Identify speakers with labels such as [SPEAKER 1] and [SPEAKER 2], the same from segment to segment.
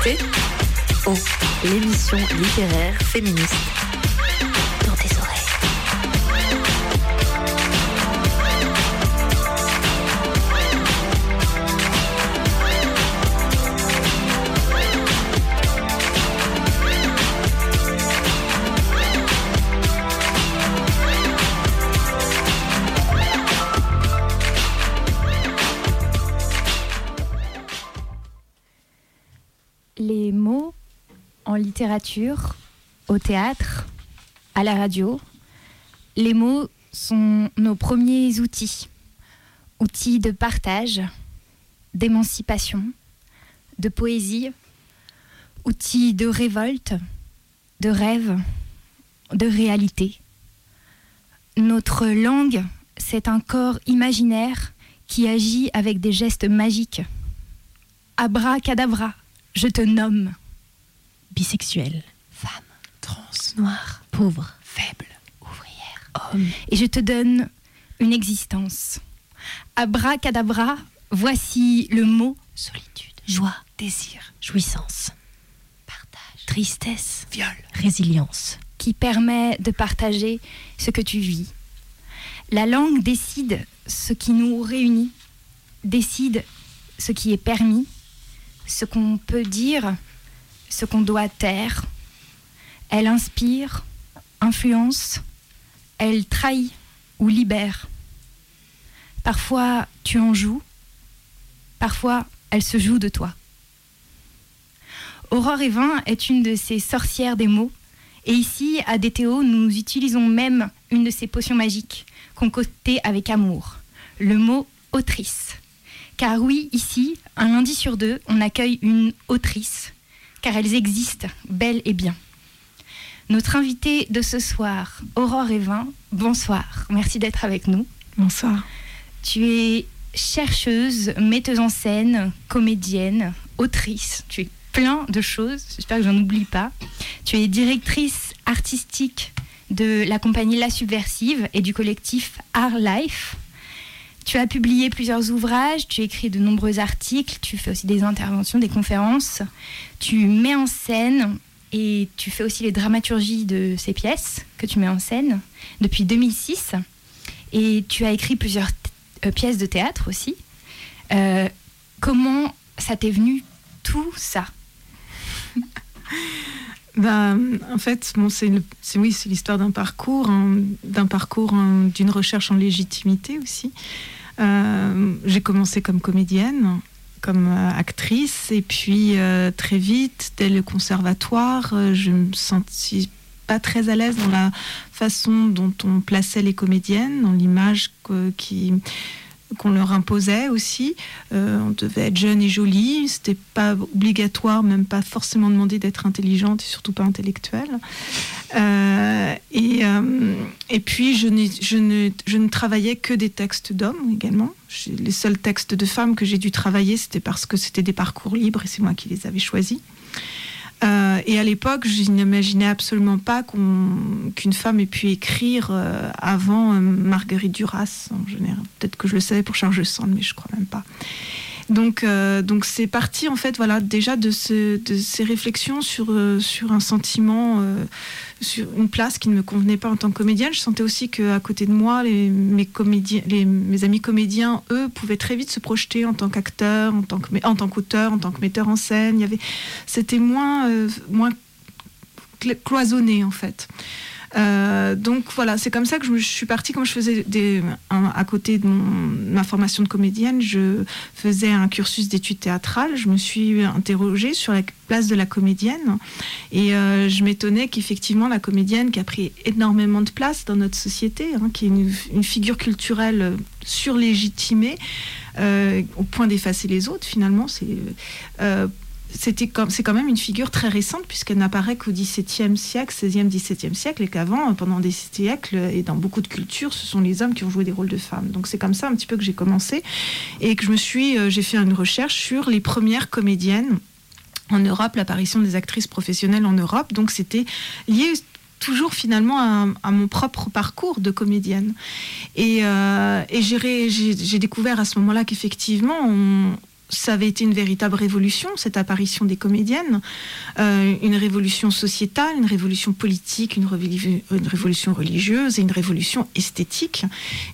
[SPEAKER 1] écoutez Oh, l'émission littéraire féministe.
[SPEAKER 2] Au théâtre, à la radio, les mots sont nos premiers outils. Outils de partage, d'émancipation, de poésie, outils de révolte, de rêve, de réalité. Notre langue, c'est un corps imaginaire qui agit avec des gestes magiques. Abracadabra, je te nomme.
[SPEAKER 3] Bisexuel, femme,
[SPEAKER 4] Trans,
[SPEAKER 3] noire, pauvre,
[SPEAKER 4] faible,
[SPEAKER 3] ouvrière, homme,
[SPEAKER 2] et je te donne une existence. Abracadabra, voici le mot.
[SPEAKER 3] Solitude, joie,
[SPEAKER 4] désir,
[SPEAKER 3] jouissance,
[SPEAKER 4] partage,
[SPEAKER 3] tristesse,
[SPEAKER 4] viol,
[SPEAKER 3] résilience.
[SPEAKER 2] qui permet de partager ce que tu vis. La langue décide ce qui nous réunit, décide ce qui est permis, ce qu'on peut dire, ce qu'on doit taire. Elle inspire, influence, elle trahit ou libère. Parfois tu en joues, parfois elle se joue de toi. Aurore Evin est une de ces sorcières des mots et ici, à DTO, nous utilisons même une de ces potions magiques concoctées avec amour, le mot autrice. Car oui, ici, un lundi sur deux, on accueille une autrice, car elles existent, bel et bien. Notre invitée de ce soir, Aurore Evin, bonsoir, merci d'être avec nous.
[SPEAKER 4] bonsoir.
[SPEAKER 2] Tu es chercheuse, metteuse en scène, comédienne, autrice. Tu es plein de choses. J'espère que j'en oublie pas. Tu es directrice artistique de la compagnie La Subversive et du collectif Art Life. Tu as publié plusieurs ouvrages, tu écris de nombreux articles, tu fais aussi des interventions, des conférences. Tu mets en scène et tu fais aussi les dramaturgies de ces pièces que tu mets en scène depuis 2006. Et tu as écrit plusieurs euh, pièces de théâtre aussi. Euh, comment ça t'est venu tout ça?
[SPEAKER 4] Ben, en fait, c'est oui, l'histoire d'un parcours, hein, hein, d'une recherche en légitimité aussi. Euh, J'ai commencé comme comédienne, comme euh, actrice, et puis euh, très vite, dès le conservatoire, je me sentis pas très à l'aise dans la façon dont on plaçait les comédiennes, dans l'image qui qu'on leur imposait aussi. Euh, on devait être jeune et jolie, c'était pas obligatoire, même pas forcément demandé d'être intelligente et surtout pas intellectuelle. Euh, et, euh, et puis je, ne, je ne travaillais que des textes d'hommes également. Les seuls textes de femmes que j'ai dû travailler, c'était parce que c'était des parcours libres et c'est moi qui les avais choisis. Euh, et à l'époque, je n'imaginais absolument pas qu'une femme ait pu écrire euh, avant euh, Marguerite Duras, en général. Peut-être que je le savais pour Charles Sand, mais je crois même pas. Donc, euh, donc c'est parti en fait, voilà, déjà de, ce- de ces réflexions sur, euh, sur un sentiment, euh, sur une place qui ne me convenait pas en tant que comédienne. Je sentais aussi que à côté de moi, mes comédiens, mes amis comédiens, eux, pouvaient très vite se projeter en tant qu'acteur, en tant que, tant qu'auteur, en tant que metteur en scène. Il y avait, c'était moins, moins cl- cloisonné en fait. Euh, donc voilà, c'est comme ça que je, suis partie. Comme je faisais des, à côté de ma formation de comédienne, je faisais un cursus d'études théâtrales. Je me suis interrogée sur la place de la comédienne et euh, je m'étonnais qu'effectivement la comédienne qui a pris énormément de place dans notre société, hein, qui est une, figure culturelle surlégitimée euh, au point d'effacer les autres finalement, c'est euh, c'était c'est quand même une figure très récente puisqu'elle n'apparaît qu'au XVIIe siècle, XVIe, XVIIe siècle et qu'avant, pendant des siècles et dans beaucoup de cultures, ce sont les hommes qui ont joué des rôles de femmes. Donc c'est comme ça un petit peu que j'ai commencé et que je me suis, euh, j'ai fait une recherche sur les premières comédiennes en Europe, l'apparition des actrices professionnelles en Europe. Donc c'était lié toujours finalement à, mon propre parcours de comédienne. Et, euh, et j'ai découvert à ce moment-là qu'effectivement, on- ça avait été une véritable révolution, cette apparition des comédiennes, euh, une révolution sociétale, une révolution politique, une, révolu- une révolution religieuse et une révolution esthétique,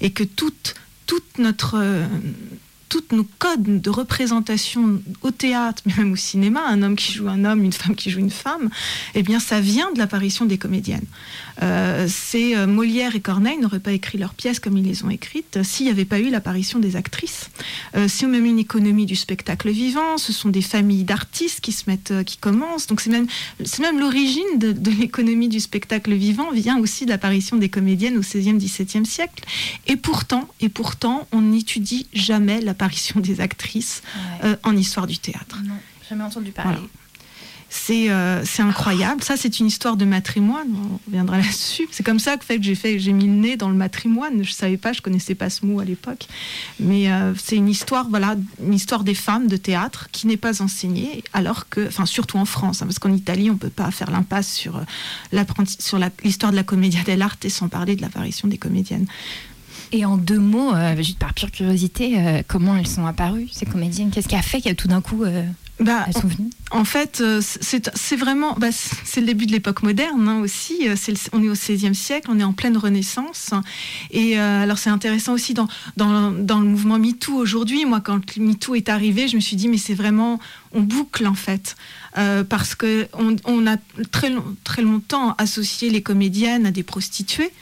[SPEAKER 4] et que toute, toute notre, euh, toutes nos codes de représentation au théâtre, mais même au cinéma, un homme qui joue un homme, une femme qui joue une femme, eh bien, ça vient de l'apparition des comédiennes. Euh, c'est euh, Molière et Corneille n'auraient pas écrit leurs pièces comme ils les ont écrites euh, s'il n'y avait pas eu l'apparition des actrices. C'est même une économie du spectacle vivant. Ce sont des familles d'artistes qui se mettent, qui commencent. Donc c'est même, c'est même l'origine de, l'économie du spectacle vivant vient aussi de l'apparition des comédiennes au XVIe, XVIIe siècle. Et pourtant, et pourtant, on n'étudie jamais l'apparition des actrices euh, en histoire du théâtre.
[SPEAKER 2] Non, jamais entendu parler.
[SPEAKER 4] Voilà. C'est euh, c'est incroyable. Ça, c'est une histoire de matrimoine. On reviendra là-dessus. C'est comme ça que, fait que j'ai fait, j'ai mis le nez dans le matrimoine. Je savais pas, je connaissais pas ce mot à l'époque. Mais euh, c'est une histoire, voilà, une histoire des femmes de théâtre qui n'est pas enseignée, alors que, enfin, surtout en France, hein, parce qu'en Italie, on peut pas faire l'impasse sur l'histoire de la commedia dell'arte sans parler de l'apparition des comédiennes.
[SPEAKER 2] Et en deux mots, euh, juste par pure curiosité, euh, comment elles sont apparues, ces comédiennes? Qu'est-ce qui a fait que tout d'un coup, euh,
[SPEAKER 4] Bah,
[SPEAKER 2] elles sont venues?
[SPEAKER 4] En fait, c'est vraiment, bah, c'est le début de l'époque moderne hein, aussi. Le- on est au XVIe siècle, on est en pleine Renaissance. Et euh, alors c'est intéressant aussi dans, dans, dans le mouvement MeToo aujourd'hui. Moi, quand MeToo est arrivé, je me suis dit mais c'est vraiment, on boucle en fait, parce que on, on a très, long- très longtemps associé les comédiennes à des prostituées.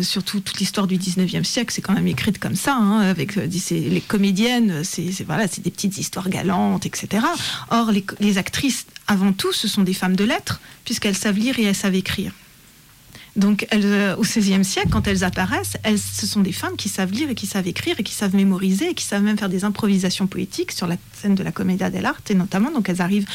[SPEAKER 4] Surtout toute l'histoire du 19e siècle, c'est quand même écrite comme ça, hein, avec euh, les comédiennes, c'est voilà, des petites histoires galantes, etc. Or, les, actrices, avant tout, ce sont des femmes de lettres, puisqu'elles savent lire et elles savent écrire. Donc, elles, euh, au XVIe siècle, quand elles apparaissent, elles, ce sont des femmes qui savent lire et qui savent écrire et qui savent mémoriser et qui savent même faire des improvisations poétiques sur la scène de la Commedia dell'arte, et notamment, donc elles arrivent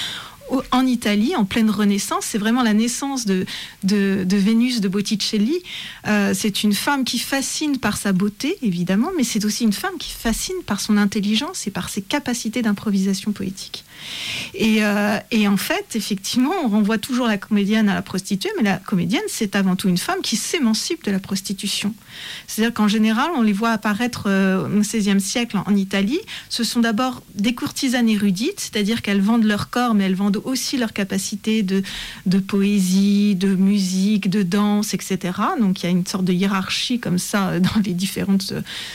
[SPEAKER 4] en Italie, en pleine Renaissance. C'est vraiment la naissance de, Vénus de Botticelli. Euh, c'est une femme qui fascine par sa beauté, évidemment, mais c'est aussi une femme qui fascine par son intelligence et par ses capacités d'improvisation poétique. Et, euh, et en fait, effectivement, on renvoie toujours la comédienne à la prostituée, mais la comédienne, c'est avant tout une femme qui s'émancipe de la prostitution. C'est-à-dire qu'en général, on les voit apparaître euh, au XVIe siècle en, Italie. Ce sont d'abord des courtisanes érudites, c'est-à-dire qu'elles vendent leur corps, mais elles vendent aussi leur capacité de, poésie, de musique, de danse, etc. Donc il y a une sorte de hiérarchie comme ça euh, dans les différentes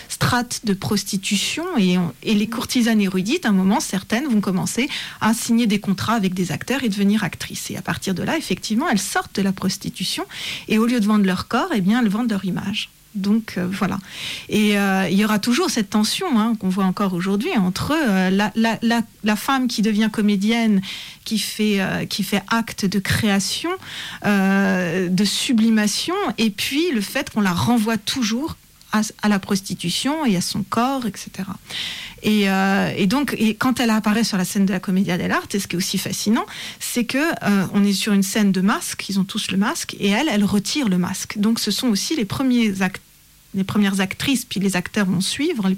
[SPEAKER 4] strates de prostitution. Et, et les courtisanes érudites, à un moment, certaines vont commencer à signer des contrats avec des acteurs et devenir actrices. Et à partir de là, effectivement, elles sortent de la prostitution et au lieu de vendre leur corps, eh bien, elles vendent leur image. Donc euh, voilà. Et euh, il y aura toujours cette tension hein, qu'on voit encore aujourd'hui entre euh, la, la- la- la femme qui devient comédienne, qui fait, qui fait acte de création, de sublimation, et puis le fait qu'on la renvoie toujours à, la prostitution et à son corps, etc. Et, euh, et donc, et quand elle apparaît sur la scène de la Commedia dell'arte, ce qui est aussi fascinant, c'est que euh, on est sur une scène de masque, ils ont tous le masque, et elle, elle retire le masque. Donc, ce sont aussi les premiers actes les premières actrices, puis les acteurs vont suivre,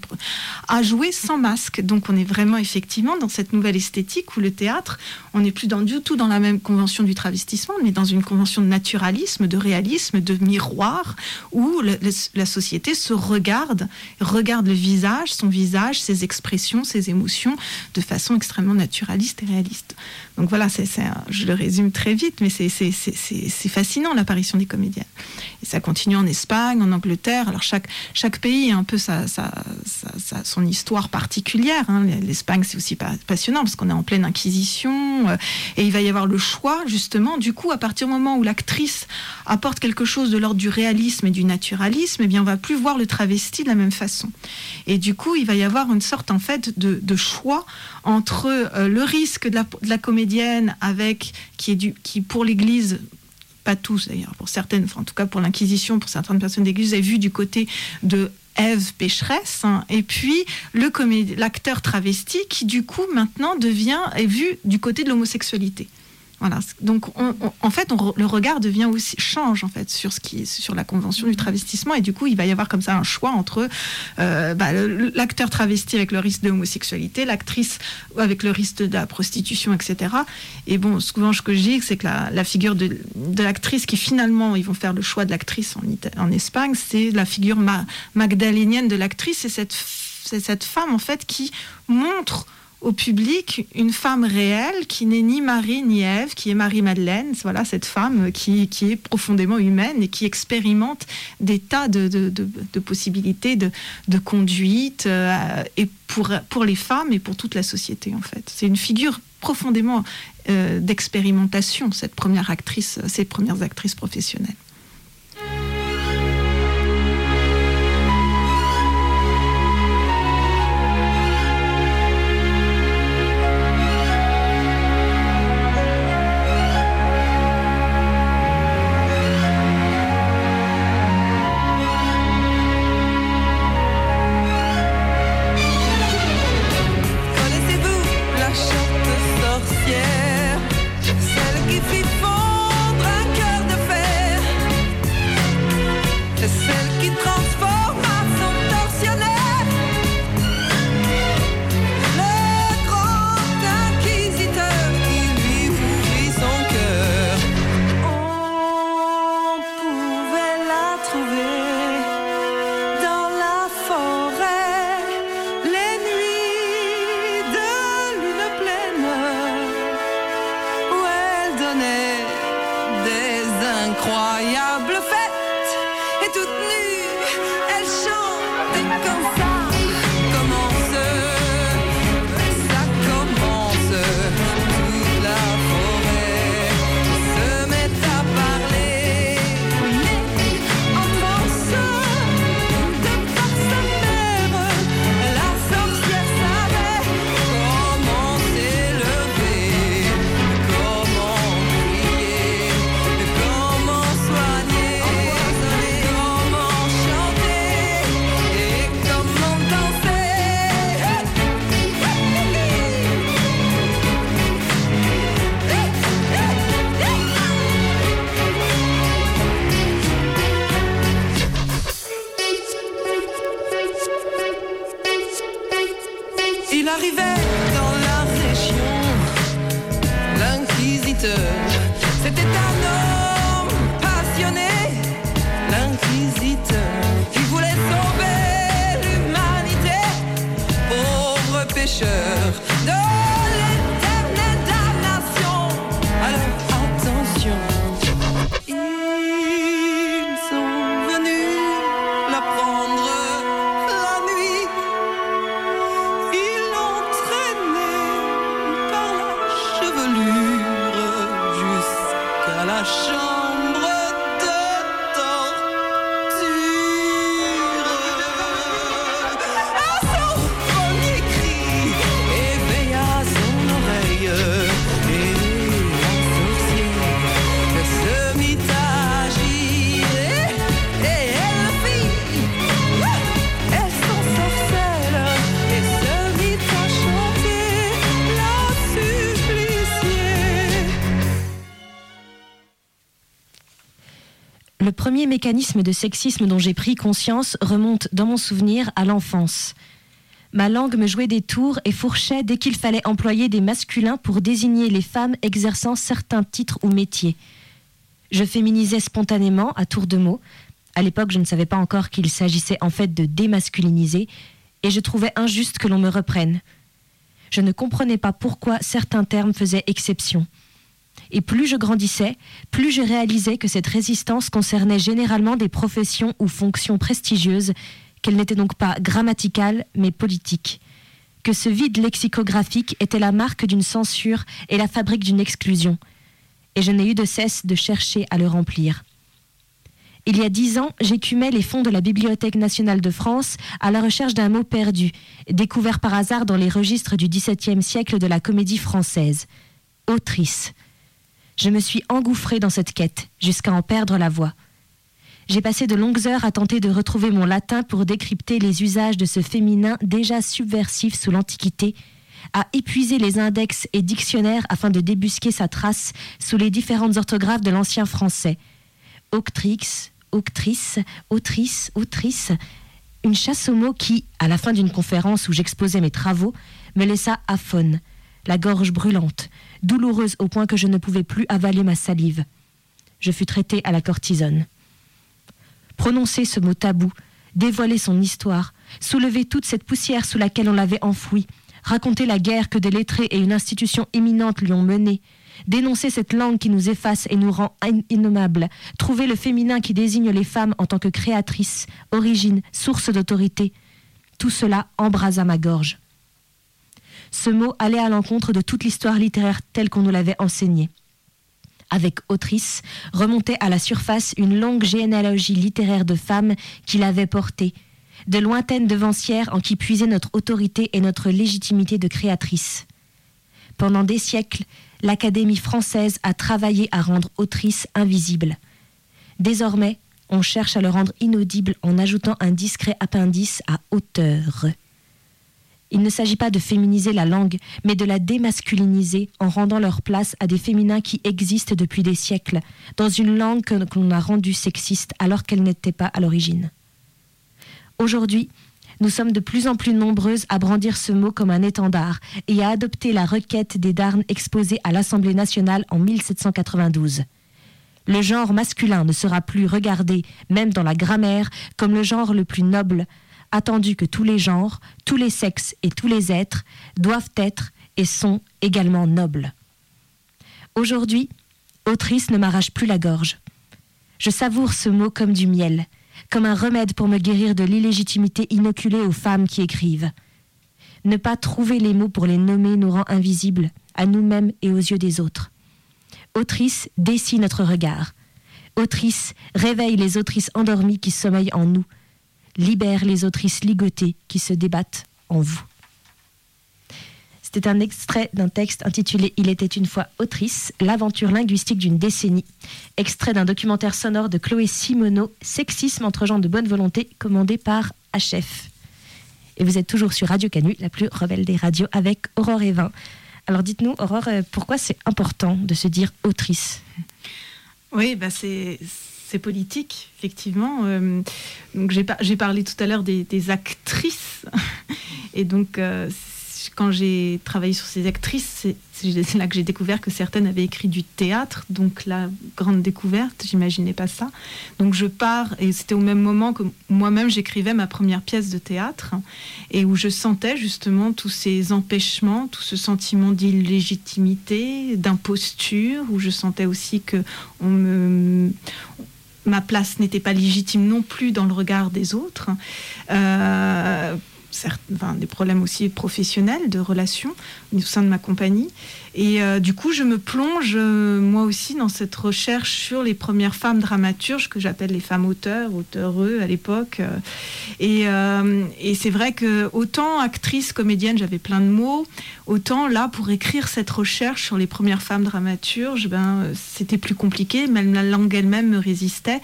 [SPEAKER 4] à jouer sans masque. Donc on est vraiment effectivement dans cette nouvelle esthétique où le théâtre, on n'est plus dans, du tout dans la même convention du travestissement, mais dans une convention de naturalisme, de réalisme, de miroir, où la société se regarde, regarde le visage, son visage, ses expressions, ses émotions, de façon extrêmement naturaliste et réaliste. Donc voilà, c'est, un- je le résume très vite, mais c'est, fascinant l'apparition des comédiennes. Et ça continue en Espagne, en Angleterre. Alors chaque, pays a un peu sa, son histoire particulière. hein. L'Espagne, c'est aussi pa- passionnant parce qu'on est en pleine inquisition. euh, et il va y avoir le choix, justement, du coup, à partir du moment où l'actrice apporte quelque chose de l'ordre du réalisme et du naturalisme, eh bien, on va plus voir le travesti de la même façon. Et du coup, il va y avoir une sorte, en fait, de, choix entre euh, le risque de la, la avec, qui est du, qui pour l'Église pas tous d'ailleurs, pour certaines, en tout cas pour l'Inquisition, pour certaines personnes d'église, est vu du côté de Ève pécheresse, hein, et puis le l'acteur travesti qui du coup maintenant devient est vu du côté de l'homosexualité. Voilà. Donc on- on- en fait, on le regard devient aussi change en fait sur ce qui sur la convention du travestissement et du coup il va y avoir comme ça un choix entre euh, bah, l'acteur travesti avec le risque de homosexualité, l'actrice avec le risque de la prostitution, etc. Et bon, souvent ce que je dis, c'est que la, la figure de, de l'actrice qui finalement, ils vont faire le choix de l'actrice en, Espagne, c'est la figure ma- magdalénienne de l'actrice, c'est cette, cette femme en fait qui montre
[SPEAKER 5] au public une femme réelle qui n'est ni Marie ni Ève, qui est Marie-Madeleine, voilà cette femme qui, qui, est profondément humaine et qui expérimente des tas de, de, de, possibilités de, conduite euh, et pour, pour les femmes et pour toute la société en fait. C'est une figure profondément euh, d'expérimentation, cette première actrice, ces premières actrices professionnelles.
[SPEAKER 3] Premier mécanisme de sexisme dont j'ai pris conscience remonte dans mon souvenir à l'enfance. Ma langue me jouait des tours et fourchait dès qu'il fallait employer des masculins pour désigner les femmes exerçant certains titres ou métiers. Je féminisais spontanément à tour de mots. À l'époque, je ne savais pas encore qu'il s'agissait en fait de démasculiniser, et je trouvais injuste que l'on me reprenne. Je ne comprenais pas pourquoi certains termes faisaient exception. Et plus je grandissais, plus je réalisais que cette résistance concernait généralement des professions ou fonctions prestigieuses, qu'elle n'était donc pas grammaticale, mais politique. Que ce vide lexicographique était la marque d'une censure et la fabrique d'une exclusion. Et je n'ai eu de cesse de chercher à le remplir. Il y a dix ans, j'écumais les fonds de la Bibliothèque nationale de France à la recherche d'un mot perdu, découvert par hasard dans les registres du XVIIe siècle de la comédie française. Autrice. Je me suis engouffrée dans cette quête, jusqu'à en perdre la voix. J'ai passé de longues heures à tenter de retrouver mon latin pour décrypter les usages de ce féminin déjà subversif sous l'Antiquité, à épuiser les index et dictionnaires afin de débusquer sa trace sous les différentes orthographes de l'ancien français. Octrix, octrice, autrice, autrice, une chasse aux mots qui, à la fin d'une conférence où j'exposais mes travaux, me laissa aphone, la gorge brûlante, douloureuse au point que je ne pouvais plus avaler ma salive. Je fus traitée à la cortisone. Prononcer ce mot tabou, dévoiler son histoire, soulever toute cette poussière sous laquelle on l'avait enfoui, raconter la guerre que des lettrés et une institution éminente lui ont menée, dénoncer cette langue qui nous efface et nous rend innommables, trouver le féminin qui désigne les femmes en tant que créatrices, origine, source d'autorité, tout cela embrasa ma gorge. Ce mot allait à l'encontre de toute l'histoire littéraire telle qu'on nous l'avait enseignée. Avec autrice, remontait à la surface une longue généalogie littéraire de femmes qui l'avaient portée, de lointaines devancières en qui puisait notre autorité et notre légitimité de créatrice. Pendant des siècles, l'Académie française a travaillé à rendre autrice invisible. Désormais, on cherche à le rendre inaudible en ajoutant un discret appendice à auteur. Il ne s'agit pas de féminiser la langue, mais de la démasculiniser en rendant leur place à des féminins qui existent depuis des siècles, dans une langue que l'on a rendue sexiste alors qu'elle n'était pas à l'origine. Aujourd'hui, nous sommes de plus en plus nombreuses à brandir ce mot comme un étendard et à adopter la requête des Darnes exposée à l'Assemblée nationale en 1792. Le genre masculin ne sera plus regardé, même dans la grammaire, comme le genre le plus noble, attendu que tous les genres, tous les sexes et tous les êtres doivent être et sont également nobles. Aujourd'hui, autrice ne m'arrache plus la gorge. Je savoure ce mot comme du miel, comme un remède pour me guérir de l'illégitimité inoculée aux femmes qui écrivent. Ne pas trouver les mots pour les nommer nous rend invisibles, à nous-mêmes et aux yeux des autres. Autrice dessine notre regard. Autrice réveille les autrices endormies qui sommeillent en nous. Libère les autrices ligotées qui se débattent en vous. C'était un extrait d'un texte intitulé Il était une fois autrice, l'aventure linguistique d'une décennie, extrait d'un documentaire sonore de Chloé Simoneau, Sexisme entre gens de bonne volonté, commandé par HF. Et vous êtes toujours sur Radio Canu, la plus rebelle des radios, avec Aurore Evin. Alors dites-nous, Aurore, euh, pourquoi c'est important de se dire autrice?
[SPEAKER 4] Oui, bah c'est politique, effectivement. Euh, donc j'ai parlé tout à l'heure des, actrices, et donc euh, quand j'ai travaillé sur ces actrices, c'est là que j'ai découvert que certaines avaient écrit du théâtre. Donc la grande découverte, j'imaginais pas ça. Donc je pars, et c'était au même moment que moi-même j'écrivais ma première pièce de théâtre, et où je sentais justement tous ces empêchements, tout ce sentiment d'illégitimité, d'imposture, où je sentais aussi que on me ma place n'était pas légitime non plus dans le regard des autres. Euh, enfin, des problèmes aussi professionnels, de relations au sein de ma compagnie. Et euh, du coup, je me plonge euh, moi aussi dans cette recherche sur les premières femmes dramaturges que j'appelle les femmes auteurs, auteureux à l'époque. Et, et c'est vrai que autant actrice, comédienne, j'avais plein de mots, autant là, pour écrire cette recherche sur les premières femmes dramaturges, ben, c'était plus compliqué. Même la langue elle-même me résistait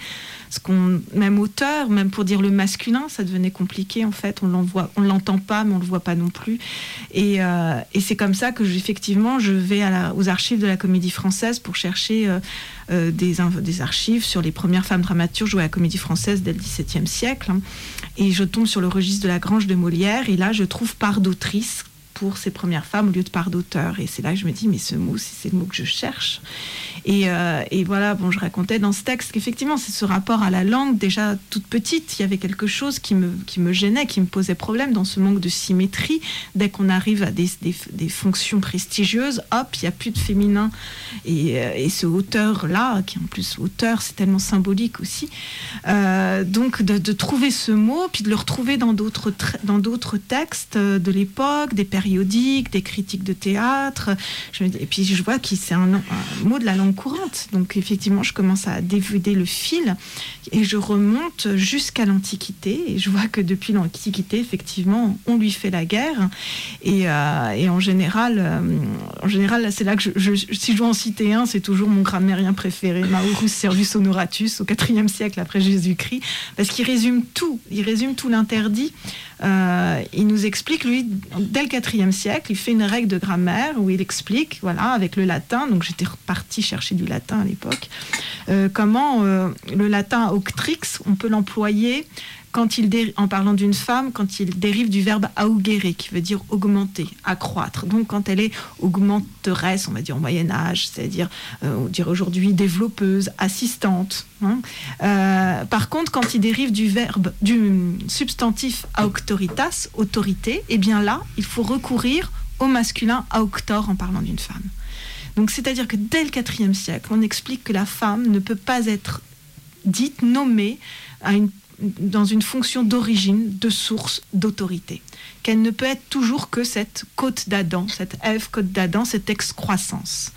[SPEAKER 4] qu'on, même auteur, même pour dire le masculin, ça devenait compliqué en fait. On l'envoie, on l'entend pas, mais on le voit pas non plus. Et, euh, c'est comme ça que effectivement, je vais aux archives de la Comédie Française pour chercher euh, euh, des, des, archives sur les premières femmes dramaturges jouées à la Comédie Française dès le XVIIe siècle. Hein. Et je tombe sur le registre de la Grange de Molière, et là, je trouve part d'autrice pour ces premières femmes au lieu de part d'auteur. Et c'est là que je me dis, mais ce mot, c'est le mot que je cherche. Euh, et, voilà, bon, je racontais dans ce texte qu'effectivement, c'est ce rapport à la langue. Déjà toute petite, il y avait quelque chose qui me, qui me gênait, qui me posait problème dans ce manque de symétrie. Dès qu'on arrive à des, des, fonctions prestigieuses, hop, il n'y a plus de féminin. Et, euh, et ce auteur-là, qui en plus auteur, c'est tellement symbolique aussi. Euh, donc de, trouver ce mot, puis de le retrouver dans d'autres textes de l'époque, des des critiques de théâtre. Je, et puis je vois que c'est un, mot de la langue courante. Donc effectivement, je commence à dévider le fil et je remonte jusqu'à l'Antiquité. Et je vois que depuis l'Antiquité, effectivement, on lui fait la guerre. Et, euh, en général, euh, en général c'est là que je, si je dois en citer un, c'est toujours mon grammairien préféré, Maurus Servius Honoratus, au IVe siècle après Jésus-Christ, parce qu'il résume tout. Il résume tout l'interdit. Euh, il nous explique, lui, dès le IVe siècle, il fait une règle de grammaire où il explique, voilà, avec le latin, donc j'étais reparti chercher du latin à l'époque, comment le latin octrix, on peut l'employer quand il en parlant d'une femme, quand il dérive du verbe augere, qui veut dire augmenter, accroître. Donc quand elle est augmenteresse, on va dire au Moyen Âge, c'est-à-dire euh, on dirait aujourd'hui développeuse, assistante. Hein. Euh, par contre, quand il dérive du verbe, du substantif auctoritas, autorité, eh bien là, il faut recourir au masculin auctor en parlant d'une femme. Donc c'est-à-dire que dès le IVe siècle, on explique que la femme ne peut pas être dite, nommée à une dans une fonction d'origine, de source, d'autorité. Qu'elle ne peut être toujours que cette côte d'Adam, cette Ève côte d'Adam, cette excroissance.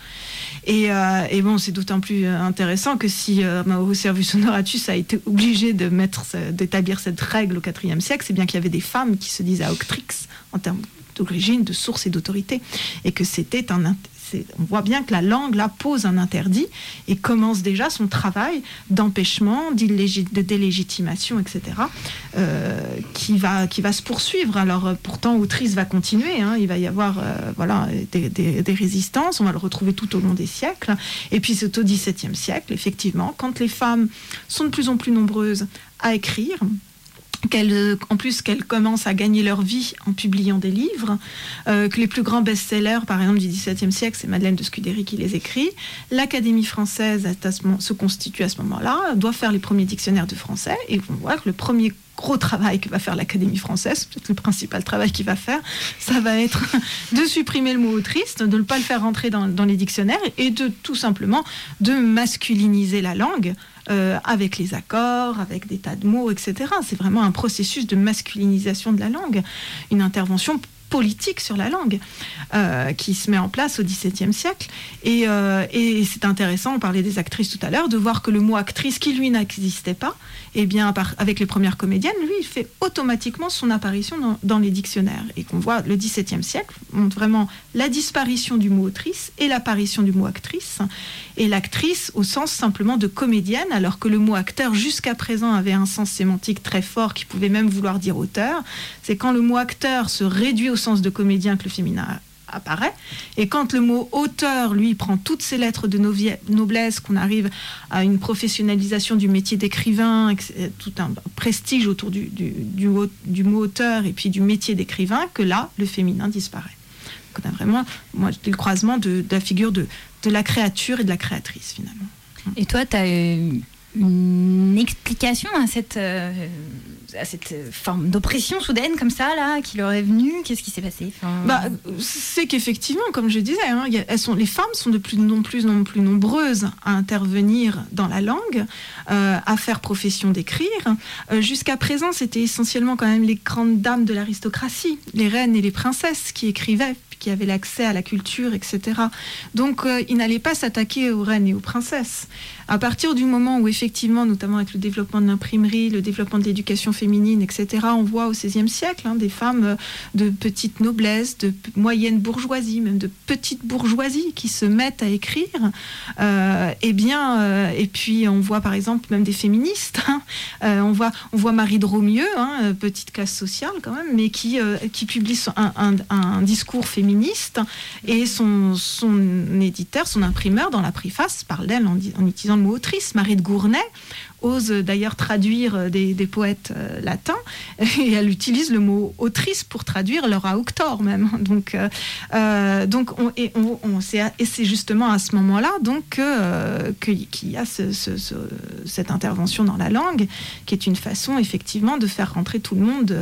[SPEAKER 4] Et, euh, et bon, c'est d'autant plus intéressant que si euh, Mauro Servus Honoratus a été obligé de mettre, d'établir cette règle au IVe siècle, c'est bien qu'il y avait des femmes qui se disaient auctrix en termes d'origine, de source et d'autorité, et que c'était un, on voit bien que la langue là pose un interdit et commence déjà son travail d'empêchement, de délégitimation, etc., euh, qui, va, se poursuivre. Alors euh, pourtant, Autrice va continuer, hein. il va y avoir euh, voilà, des, résistances, on va le retrouver tout au long des siècles. Et puis c'est au XVIIe siècle, effectivement, quand les femmes sont de plus en plus nombreuses à écrire, en plus qu'elles commencent à gagner leur vie en publiant des livres, euh, que les plus grands best-sellers, par exemple du XVIIe siècle, c'est Madeleine de Scudéry qui les écrit. L'Académie française se constitue à ce moment-là, doit faire les premiers dictionnaires de français, et on voit que le premier gros travail que va faire l'Académie française, peut-être le principal travail qu'il va faire, ça va être de supprimer le mot autrice, de ne pas le faire rentrer dans, dans les dictionnaires et de tout simplement de masculiniser la langue euh, avec les accords, avec des tas de mots, etc. C'est vraiment un processus de masculinisation de la langue, une intervention politique sur la langue euh, qui se met en place au XVIIe siècle. Euh, et, c'est intéressant, on parlait des actrices tout à l'heure, de voir que le mot actrice, qui lui n'existait pas, et eh bien, avec les premières comédiennes, lui, il fait automatiquement son apparition dans, les dictionnaires. Et qu'on voit le XVIIe siècle montre vraiment la disparition du mot autrice et l'apparition du mot actrice. Et l'actrice au sens simplement de comédienne, alors que le mot acteur jusqu'à présent avait un sens sémantique très fort qui pouvait même vouloir dire auteur. C'est quand le mot acteur se réduit au sens de comédien que le féminin apparaît. Et quand le mot auteur, lui, prend toutes ces lettres de noblesse, qu'on arrive à une professionnalisation du métier d'écrivain, tout un prestige autour du, du, mot auteur et puis du métier d'écrivain, que là, le féminin disparaît. Donc on a vraiment, moi, le croisement de, la figure de, de la créature et de la créatrice, finalement.
[SPEAKER 2] Et toi, tu as une explication à cette, euh, à cette forme d'oppression soudaine comme ça là qui leur est venue Qu'est-ce qui s'est passé?
[SPEAKER 4] Bah, C'est qu'effectivement, comme je disais, hein, elles sont, les femmes sont de plus non plus, non plus nombreuses à intervenir dans la langue, euh, à faire profession d'écrire. Euh, jusqu'à présent, c'était essentiellement quand même les grandes dames de l'aristocratie, les reines et les princesses qui écrivaient qui avaient l'accès à la culture, etc. Donc, euh, ils n'allaient pas s'attaquer aux reines et aux princesses. À partir du moment où, effectivement, notamment avec le développement de l'imprimerie, le développement de l'éducation féminine, etc., on voit au XVIe siècle hein, des femmes euh, de petite noblesse, de moyenne bourgeoisie, même de petite bourgeoisie qui se mettent à écrire. Euh, eh bien, euh, et puis on voit par exemple même des féministes. Hein. on, voit, Marie de Romieux, hein, petite classe sociale quand même, mais qui, qui publie un, discours féministe et son, son éditeur, son imprimeur, dans la préface, parle d'elle en, en utilisant le mot autrice, Marie de Gournay, ose d'ailleurs traduire euh, des, poètes euh, latins, et elle utilise le mot autrice pour traduire leur auctor même. Donc, euh, donc on, et, on, et c'est justement à ce moment-là donc qu'il y a cette intervention dans la langue, qui est une façon effectivement de faire rentrer tout le monde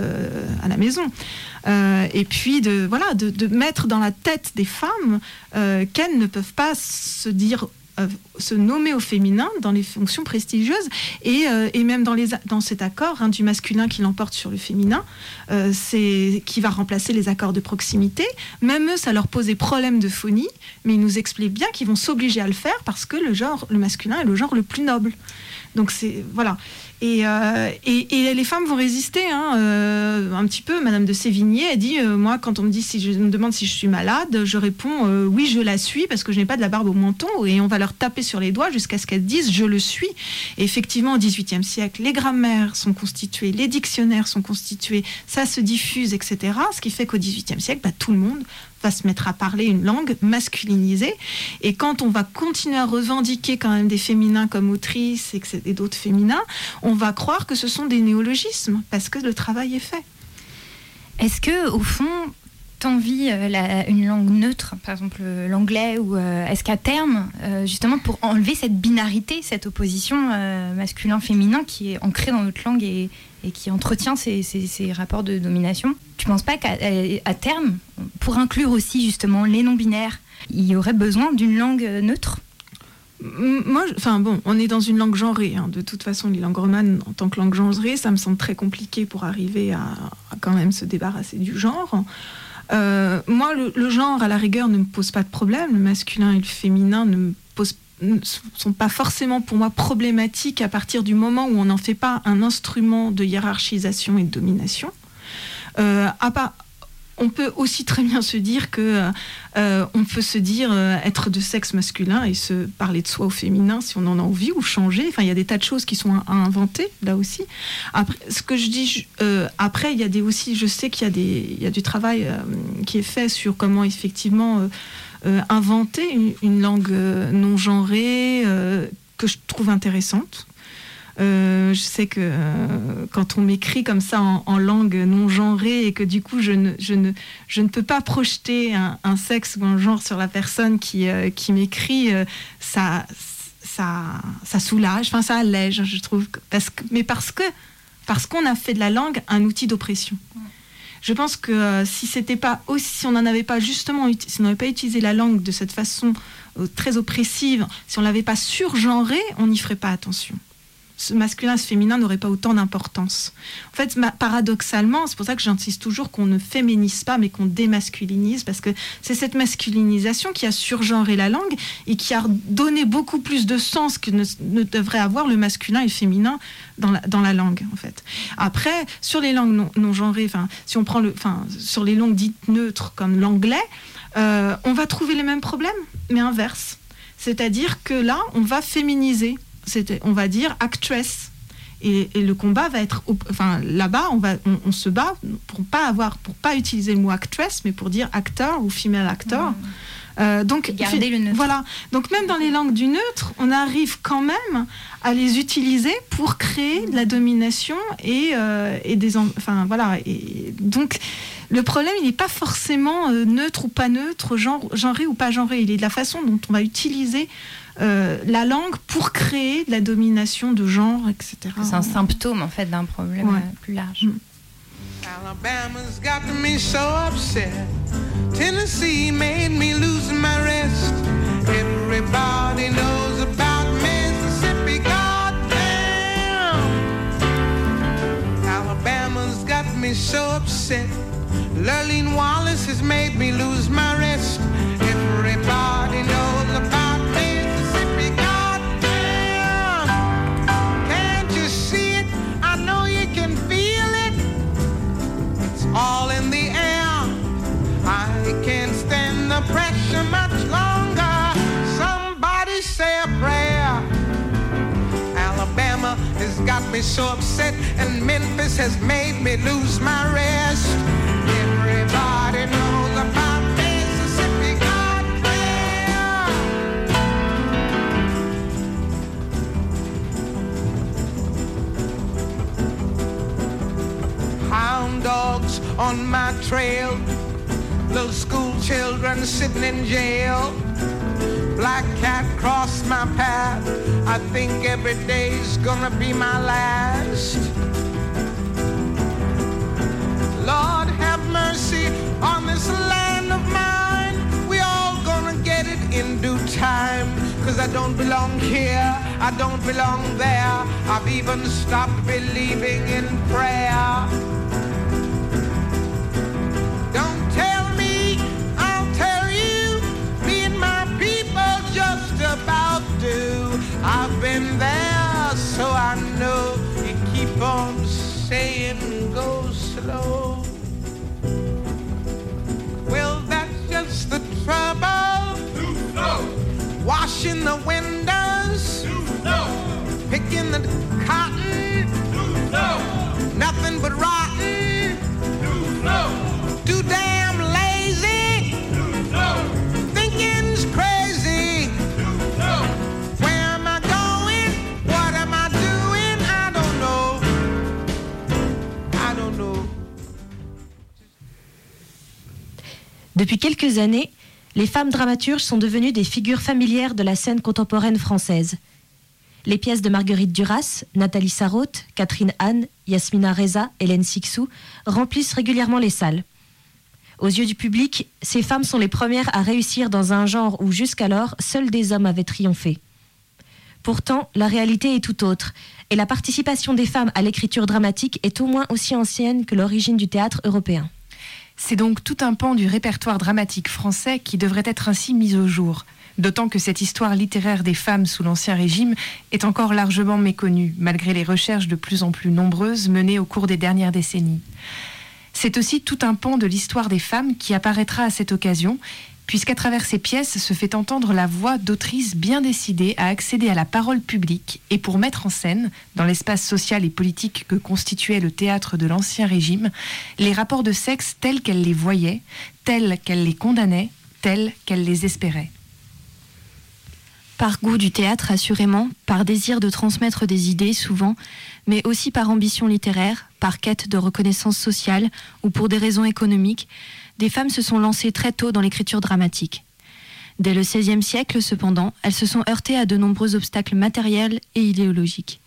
[SPEAKER 4] à la maison. et puis de, voilà, de, mettre dans la tête des femmes qu'elles ne peuvent pas se dire se nommer au féminin dans les fonctions prestigieuses et, euh, et même dans, les, dans cet accord hein, du masculin qui l'emporte sur le féminin, euh, c'est qui va remplacer les accords de proximité. Même eux, ça leur posait problème de phonie, mais ils nous expliquent bien qu'ils vont s'obliger à le faire parce que le genre, le masculin est le genre le plus noble. Donc c'est voilà. Euh, et, les femmes vont résister hein, euh, un petit peu. Madame de Sévigné a dit euh, Moi, quand on me, dit si je me demande si je suis malade, je réponds Oui, je la suis parce que je n'ai pas de la barbe au menton. Et on va leur taper sur les doigts jusqu'à ce qu'elles disent Je le suis. Effectivement, au XVIIIe siècle, les grammaires sont constituées, les dictionnaires sont constitués, ça se diffuse, etc. Ce qui fait qu'au XVIIIe siècle, bah, tout le monde va se mettre à parler une langue masculinisée. Et quand on va continuer à revendiquer quand même des féminins comme autrices et, et d'autres féminins, on va croire que ce sont des néologismes parce que le travail est fait.
[SPEAKER 2] Est-ce que, au fond, envie euh, une langue neutre, par exemple euh, l'anglais, ou euh, est-ce qu'à terme, justement pour enlever cette binarité, cette opposition masculin-féminin qui est ancrée dans notre langue et, qui entretient ces, rapports de domination, tu ne penses pas qu'à terme, pour inclure aussi justement les non-binaires, il y aurait besoin d'une langue neutre?
[SPEAKER 4] Moi, enfin bon, on est dans une langue genrée. Hein. De toute façon, les langues romanes, en tant que langue genrée, ça me semble très compliqué pour arriver à quand même se débarrasser du genre. Euh, moi, le, genre, à la rigueur, ne me pose pas de problème. Le masculin et le féminin ne sont pas forcément pour moi problématiques à partir du moment où on n'en fait pas un instrument de hiérarchisation et de domination. Euh, on peut aussi très bien se dire que euh, on peut se dire euh, être de sexe masculin et se parler de soi au féminin si on en a envie ou changer. Enfin, il y a des tas de choses qui sont à, inventer là aussi. Après, ce que je dis euh, après, il y a des aussi, je sais qu'il y a des, il y a du travail qui est fait sur comment effectivement inventer une, langue non genrée que je trouve intéressante je sais que euh, quand on m'écrit comme ça en, langue non genrée et que du coup je ne, peux pas projeter un, sexe ou un genre sur la personne qui, euh, m'écrit, ça, soulage, enfin ça allège, je trouve. Mais parce que parce qu'on a fait de la langue un outil d'oppression. Je pense que si on n'en avait pas justement, n'avait pas utilisé la langue de cette façon très oppressive, si on l'avait pas surgenré, on n'y ferait pas attention ce masculin, ce féminin n'aurait pas autant d'importance. En fait, paradoxalement, c'est pour ça que j'insiste toujours qu'on ne féminise pas, mais qu'on démasculinise, parce que c'est cette masculinisation qui a surgenré la langue et qui a donné beaucoup plus de sens que ne, devrait avoir le masculin et le féminin dans la, langue, en fait. Après, sur les langues non, genrées, enfin, si on prend le, enfin, sur les langues dites neutres comme l'anglais, euh, on va trouver les mêmes problèmes, mais inverse. C'est-à-dire que là, on va féminiser on va dire, actress. Et, le combat va être, enfin là-bas, on, va, on, se bat pour pas avoir, pour pas utiliser le mot actress, mais pour dire acteur ou female actor. Euh, donc,
[SPEAKER 2] garder le neutre.
[SPEAKER 4] Voilà. Donc même dans les langues du neutre, on arrive quand même à les utiliser pour créer de la domination et, euh, et des, enfin voilà. Et donc le problème, il n'est pas forcément euh, neutre ou pas neutre, genre, genré ou pas genré. Il est de la façon dont on va utiliser euh, la langue pour créer de la domination de genre, etc.
[SPEAKER 2] C'est un symptôme en fait d'un problème ouais. Euh, plus large. Mm.
[SPEAKER 6] Alabama's got me so upset. Tennessee made me lose my rest. Everybody knows about Mississippi, goddamn. Alabama's got me so upset. Lurleen Wallace has made me lose my rest. Everybody knows all in the air. I can't stand the pressure much longer. Somebody say a prayer. Alabama has got me so upset, and Memphis has made me lose my rest. Everybody knows about Mississippi. Hound dogs on my trail. Little school children sitting in jail. Black cat crossed my path. I think every day's gonna be my last. Lord, have mercy on this land of mine. We all gonna get it in due time. Cause I don't belong here, I don't belong there. I've even stopped believing in prayer. the windows, no. picking the cotton, no. nothing but rotten, no. too damn lazy, No. thinking's crazy. No. Where am I going? What am I doing? I don't know. I don't know.
[SPEAKER 3] Depuis quelques années, les femmes dramaturges sont devenues des figures familières de la scène contemporaine française. Les pièces de Marguerite Duras, Nathalie Sarraute, Catherine Anne, Yasmina Reza, Hélène Sixou remplissent régulièrement les salles. Aux yeux du public, ces femmes sont les premières à réussir dans un genre où jusqu'alors seuls des hommes avaient triomphé. Pourtant, la réalité est tout autre, et la participation des femmes à l'écriture dramatique est au moins aussi ancienne que l'origine du théâtre européen.
[SPEAKER 7] C'est donc tout un pan du répertoire dramatique français qui devrait être ainsi mis au jour. D'autant que cette histoire littéraire des femmes sous l'Ancien Régime est encore largement méconnue, malgré les recherches de plus en plus nombreuses menées au cours des dernières décennies. C'est aussi tout un pan de l'histoire des femmes qui apparaîtra à cette occasion puisqu'à travers ces pièces se fait entendre la voix d'autrices bien décidées à accéder à la parole publique et pour mettre en scène, dans l'espace social et politique que constituait le théâtre de l'Ancien Régime, les rapports de sexe tels qu'elles les voyaient, tels qu'elles les condamnaient, tels qu'elles les espéraient.
[SPEAKER 8] Par goût du théâtre, assurément, par désir de transmettre des idées, souvent, mais aussi par ambition littéraire, par quête de reconnaissance sociale ou pour des raisons économiques, des femmes se sont lancées très tôt dans l'écriture dramatique. Dès le XVIe siècle, cependant, elles se sont heurtées à de nombreux obstacles matériels et idéologiques.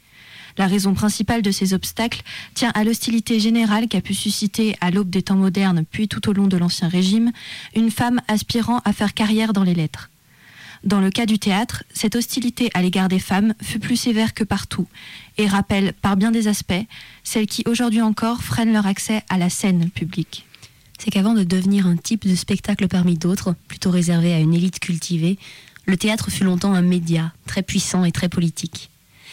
[SPEAKER 8] La raison principale de ces obstacles tient à l'hostilité générale qu'a pu susciter à l'aube des temps modernes, puis tout au long de l'Ancien Régime, une femme aspirant à faire carrière dans les lettres. Dans le cas du théâtre, cette hostilité à l'égard des femmes fut plus sévère que partout et rappelle, par bien des aspects, celles qui aujourd'hui encore freinent leur accès à la scène publique
[SPEAKER 9] c'est qu'avant de devenir un type de spectacle parmi d'autres, plutôt réservé à une élite cultivée, le théâtre fut longtemps un média très puissant et très politique.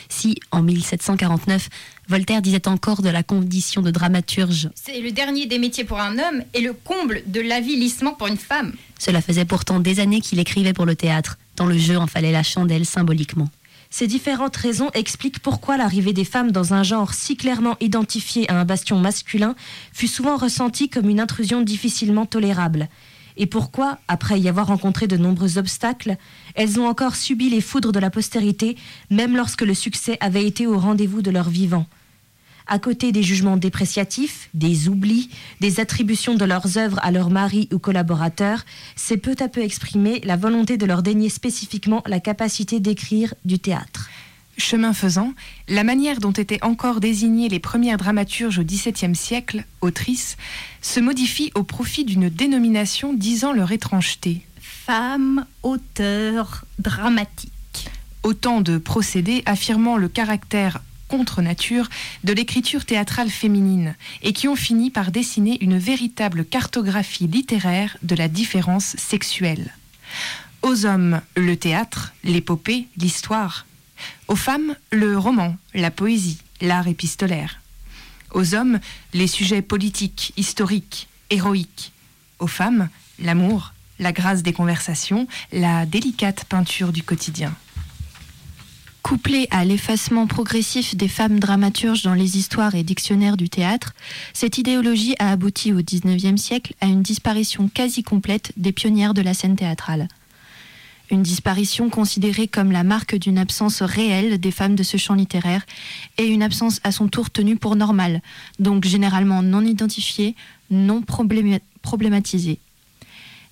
[SPEAKER 9] Si, en 1749, Voltaire disait encore de la condition de dramaturge
[SPEAKER 2] C'est le dernier des métiers pour un homme et le comble de l'avilissement pour une femme.
[SPEAKER 9] Cela faisait pourtant des années qu'il écrivait pour le théâtre, dans le jeu en fallait la chandelle symboliquement.
[SPEAKER 3] Ces différentes raisons expliquent pourquoi l'arrivée des femmes dans un genre si clairement identifié à un bastion masculin fut souvent ressentie comme une intrusion difficilement tolérable. Et pourquoi, après y avoir rencontré de nombreux obstacles, elles ont encore subi les foudres de la postérité, même lorsque le succès avait été au rendez-vous de leur vivant à côté des jugements dépréciatifs, des oublis, des attributions de leurs œuvres à leurs maris ou collaborateurs, c'est peu à peu exprimé la volonté de leur dénier spécifiquement la capacité d'écrire du théâtre.
[SPEAKER 7] Chemin faisant, la manière dont étaient encore désignées les premières dramaturges au XVIIe siècle, autrices, se modifie au profit d'une dénomination disant leur étrangeté.
[SPEAKER 2] Femme, auteur, dramatique.
[SPEAKER 7] Autant de procédés affirmant le caractère contre nature de l'écriture théâtrale féminine et qui ont fini par dessiner une véritable cartographie littéraire de la différence sexuelle. Aux hommes, le théâtre, l'épopée, l'histoire. Aux femmes, le roman, la poésie, l'art épistolaire. Aux hommes, les sujets politiques, historiques, héroïques. Aux femmes, l'amour, la grâce des conversations, la délicate peinture du quotidien.
[SPEAKER 8] Couplée à l'effacement progressif des femmes dramaturges dans les histoires et dictionnaires du théâtre, cette idéologie a abouti au XIXe siècle à une disparition quasi complète des pionnières de la scène théâtrale. Une disparition considérée comme la marque d'une absence réelle des femmes de ce champ littéraire et une absence à son tour tenue pour normale, donc généralement non identifiée, non problématisée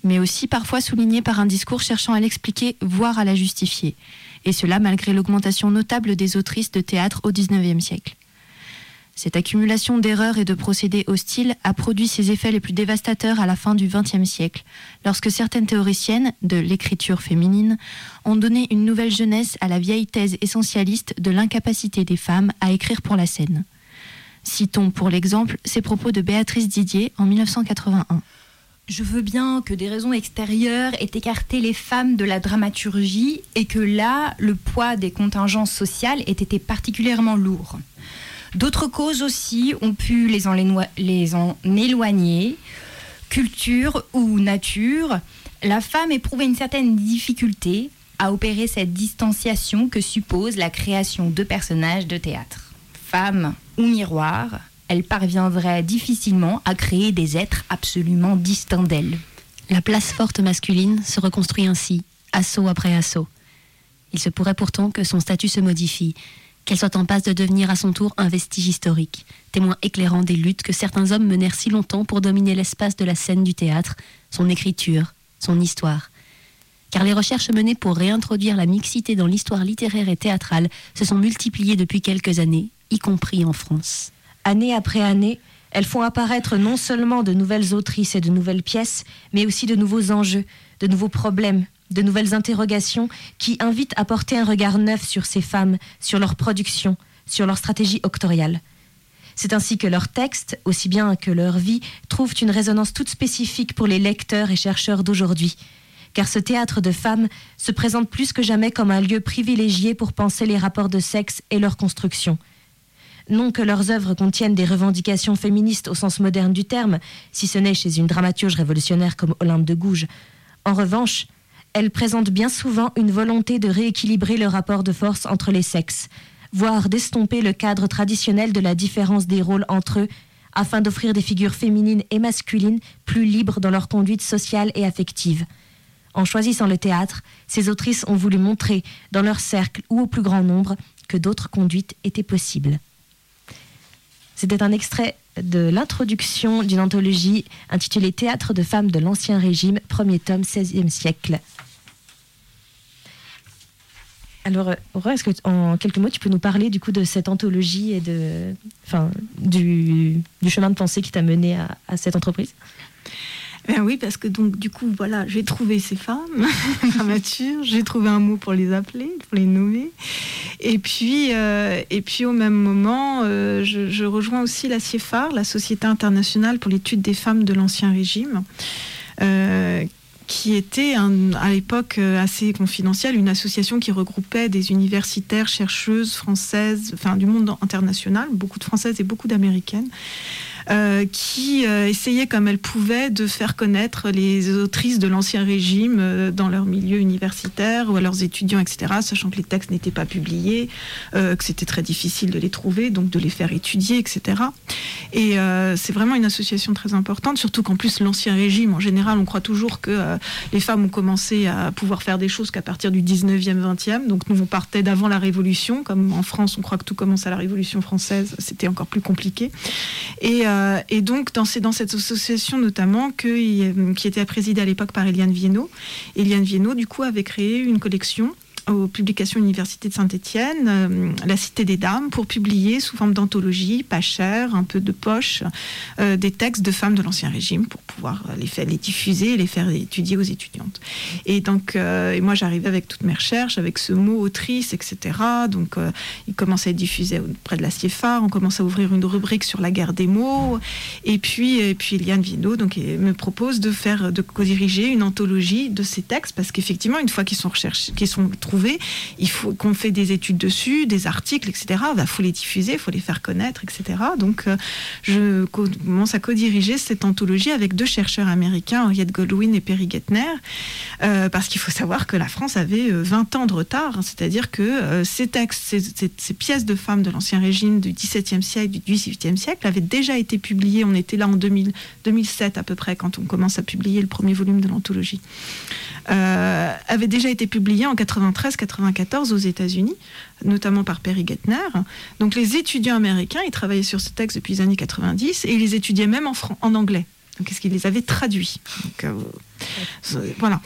[SPEAKER 8] mais aussi parfois soulignée par un discours cherchant à l'expliquer, voire à la justifier et cela malgré l'augmentation notable des autrices de théâtre au XIXe siècle. Cette accumulation d'erreurs et de procédés hostiles a produit ses effets les plus dévastateurs à la fin du XXe siècle, lorsque certaines théoriciennes de l'écriture féminine ont donné une nouvelle jeunesse à la vieille thèse essentialiste de l'incapacité des femmes à écrire pour la scène. Citons pour l'exemple ces propos de Béatrice Didier en 1981.
[SPEAKER 2] Je veux bien que des raisons extérieures aient écarté les femmes de la dramaturgie et que là, le poids des contingences sociales ait été particulièrement lourd. D'autres causes aussi ont pu les en, éloigner, culture ou nature. La femme éprouvait une certaine difficulté à opérer cette distanciation que suppose la création de personnages de théâtre. Femme ou miroir, elle parviendrait difficilement à créer des êtres absolument distincts d'elle.
[SPEAKER 9] La place forte masculine se reconstruit ainsi, assaut après assaut. Il se pourrait pourtant que son statut se modifie, qu'elle soit en passe de devenir à son tour un vestige historique, témoin éclairant des luttes que certains hommes menèrent si longtemps pour dominer l'espace de la scène du théâtre, son écriture, son histoire. Car les recherches menées pour réintroduire la mixité dans l'histoire littéraire et théâtrale se sont multipliées depuis quelques années, y compris en France.
[SPEAKER 3] Année après année, elles font apparaître non seulement de nouvelles autrices et de nouvelles pièces, mais aussi de nouveaux enjeux, de nouveaux problèmes, de nouvelles interrogations qui invitent à porter un regard neuf sur ces femmes, sur leur production, sur leur stratégie octoriale. C'est ainsi que leurs textes, aussi bien que leur vie, trouvent une résonance toute spécifique pour les lecteurs et chercheurs d'aujourd'hui. Car ce théâtre de femmes se présente plus que jamais comme un lieu privilégié pour penser les rapports de sexe et leur construction. Non que leurs œuvres contiennent des revendications féministes au sens moderne du terme, si ce n'est chez une dramaturge révolutionnaire comme Olympe de Gouges. En revanche, elles présentent bien souvent une volonté de rééquilibrer le rapport de force entre les sexes, voire d'estomper le cadre traditionnel de la différence des rôles entre eux, afin d'offrir des figures féminines et masculines plus libres dans leur conduite sociale et affective. En choisissant le théâtre, ces autrices ont voulu montrer, dans leur cercle ou au plus grand nombre, que d'autres conduites étaient possibles. C'était un extrait de l'introduction d'une anthologie intitulée Théâtre de femmes de l'Ancien Régime, premier tome, 16e siècle. Alors, Aurore, est-ce que en quelques mots, tu peux nous parler du coup de cette anthologie et de, enfin, du, chemin de pensée qui t'a mené à cette entreprise?
[SPEAKER 4] Ben oui, parce que donc du coup, voilà, j'ai trouvé ces femmes dramaturges, j'ai trouvé un mot pour les appeler, pour les nommer. Et puis, euh, et puis au même moment, euh, je, rejoins aussi la CIEFAR, la Société internationale pour l'étude des femmes de l'Ancien Régime. euh, qui était à l'époque assez confidentielle, une association qui regroupait des universitaires, chercheuses françaises, enfin du monde international, beaucoup de françaises et beaucoup d'américaines, euh, qui euh, essayaient comme elles pouvaient de faire connaître les autrices de l'Ancien Régime euh, dans leur milieu universitaire ou à leurs étudiants, etc., sachant que les textes n'étaient pas publiés, euh, que c'était très difficile de les trouver, donc de les faire étudier, etc. Et c'est vraiment une association très importante, surtout qu'en plus l'Ancien Régime, en général, on croit toujours que les femmes ont commencé à pouvoir faire des choses qu'à partir du 19e, 20e. Donc nous, on partait d'avant la Révolution, comme en France, on croit que tout commence à la Révolution française, c'était encore plus compliqué. Et, euh, et donc, dans, dans cette association notamment, qui était présidée à l'époque par Eliane Viennot, Eliane Viennot, du coup, avait créé une collection aux publications Université de Saint-Étienne, euh, La Cité des Dames, pour publier sous forme d'anthologie, pas cher, un peu de poche, euh, des textes de femmes de l'Ancien Régime pour pouvoir les, faire, les diffuser les faire étudier aux étudiantes. Et donc, euh, et moi, j'arrivais avec toutes mes recherches, avec ce mot autrice, etc. Donc, euh, il commence à être diffusé auprès de la CIEFA, on commence à ouvrir une rubrique sur la guerre des mots. Et puis, et puis Eliane Viennot donc, me propose de faire, de co-diriger une anthologie de ces textes, parce qu'effectivement, une fois qu'ils sont recherchés, qu'ils sont trouvés, il faut qu'on fait des études dessus, des articles, etc. Il faut les diffuser, il faut les faire connaître, etc. Donc, euh, je co- commence à co-diriger cette anthologie avec deux chercheurs américains, Henriette Goldwyn et Perry Gettner, euh, parce qu'il faut savoir que la France avait euh, 20 ans de retard, hein, c'est-à-dire que euh, ces textes, ces, ces- ces pièces de femmes de l'Ancien Régime du XVIIe siècle, du XVIIIe siècle, avaient déjà été publiées. On était là en 2000, 2007 à peu près quand on commence à publier le premier volume de l'anthologie. Euh, avaient déjà été publiées en 93-94 aux États-Unis, notamment par Perry Gettner. Donc les étudiants américains, ils travaillaient sur ce texte depuis les années 90 et ils les étudiaient même en anglais. Donc est-ce qu'ils les avaient traduits Donc, euh, Voilà.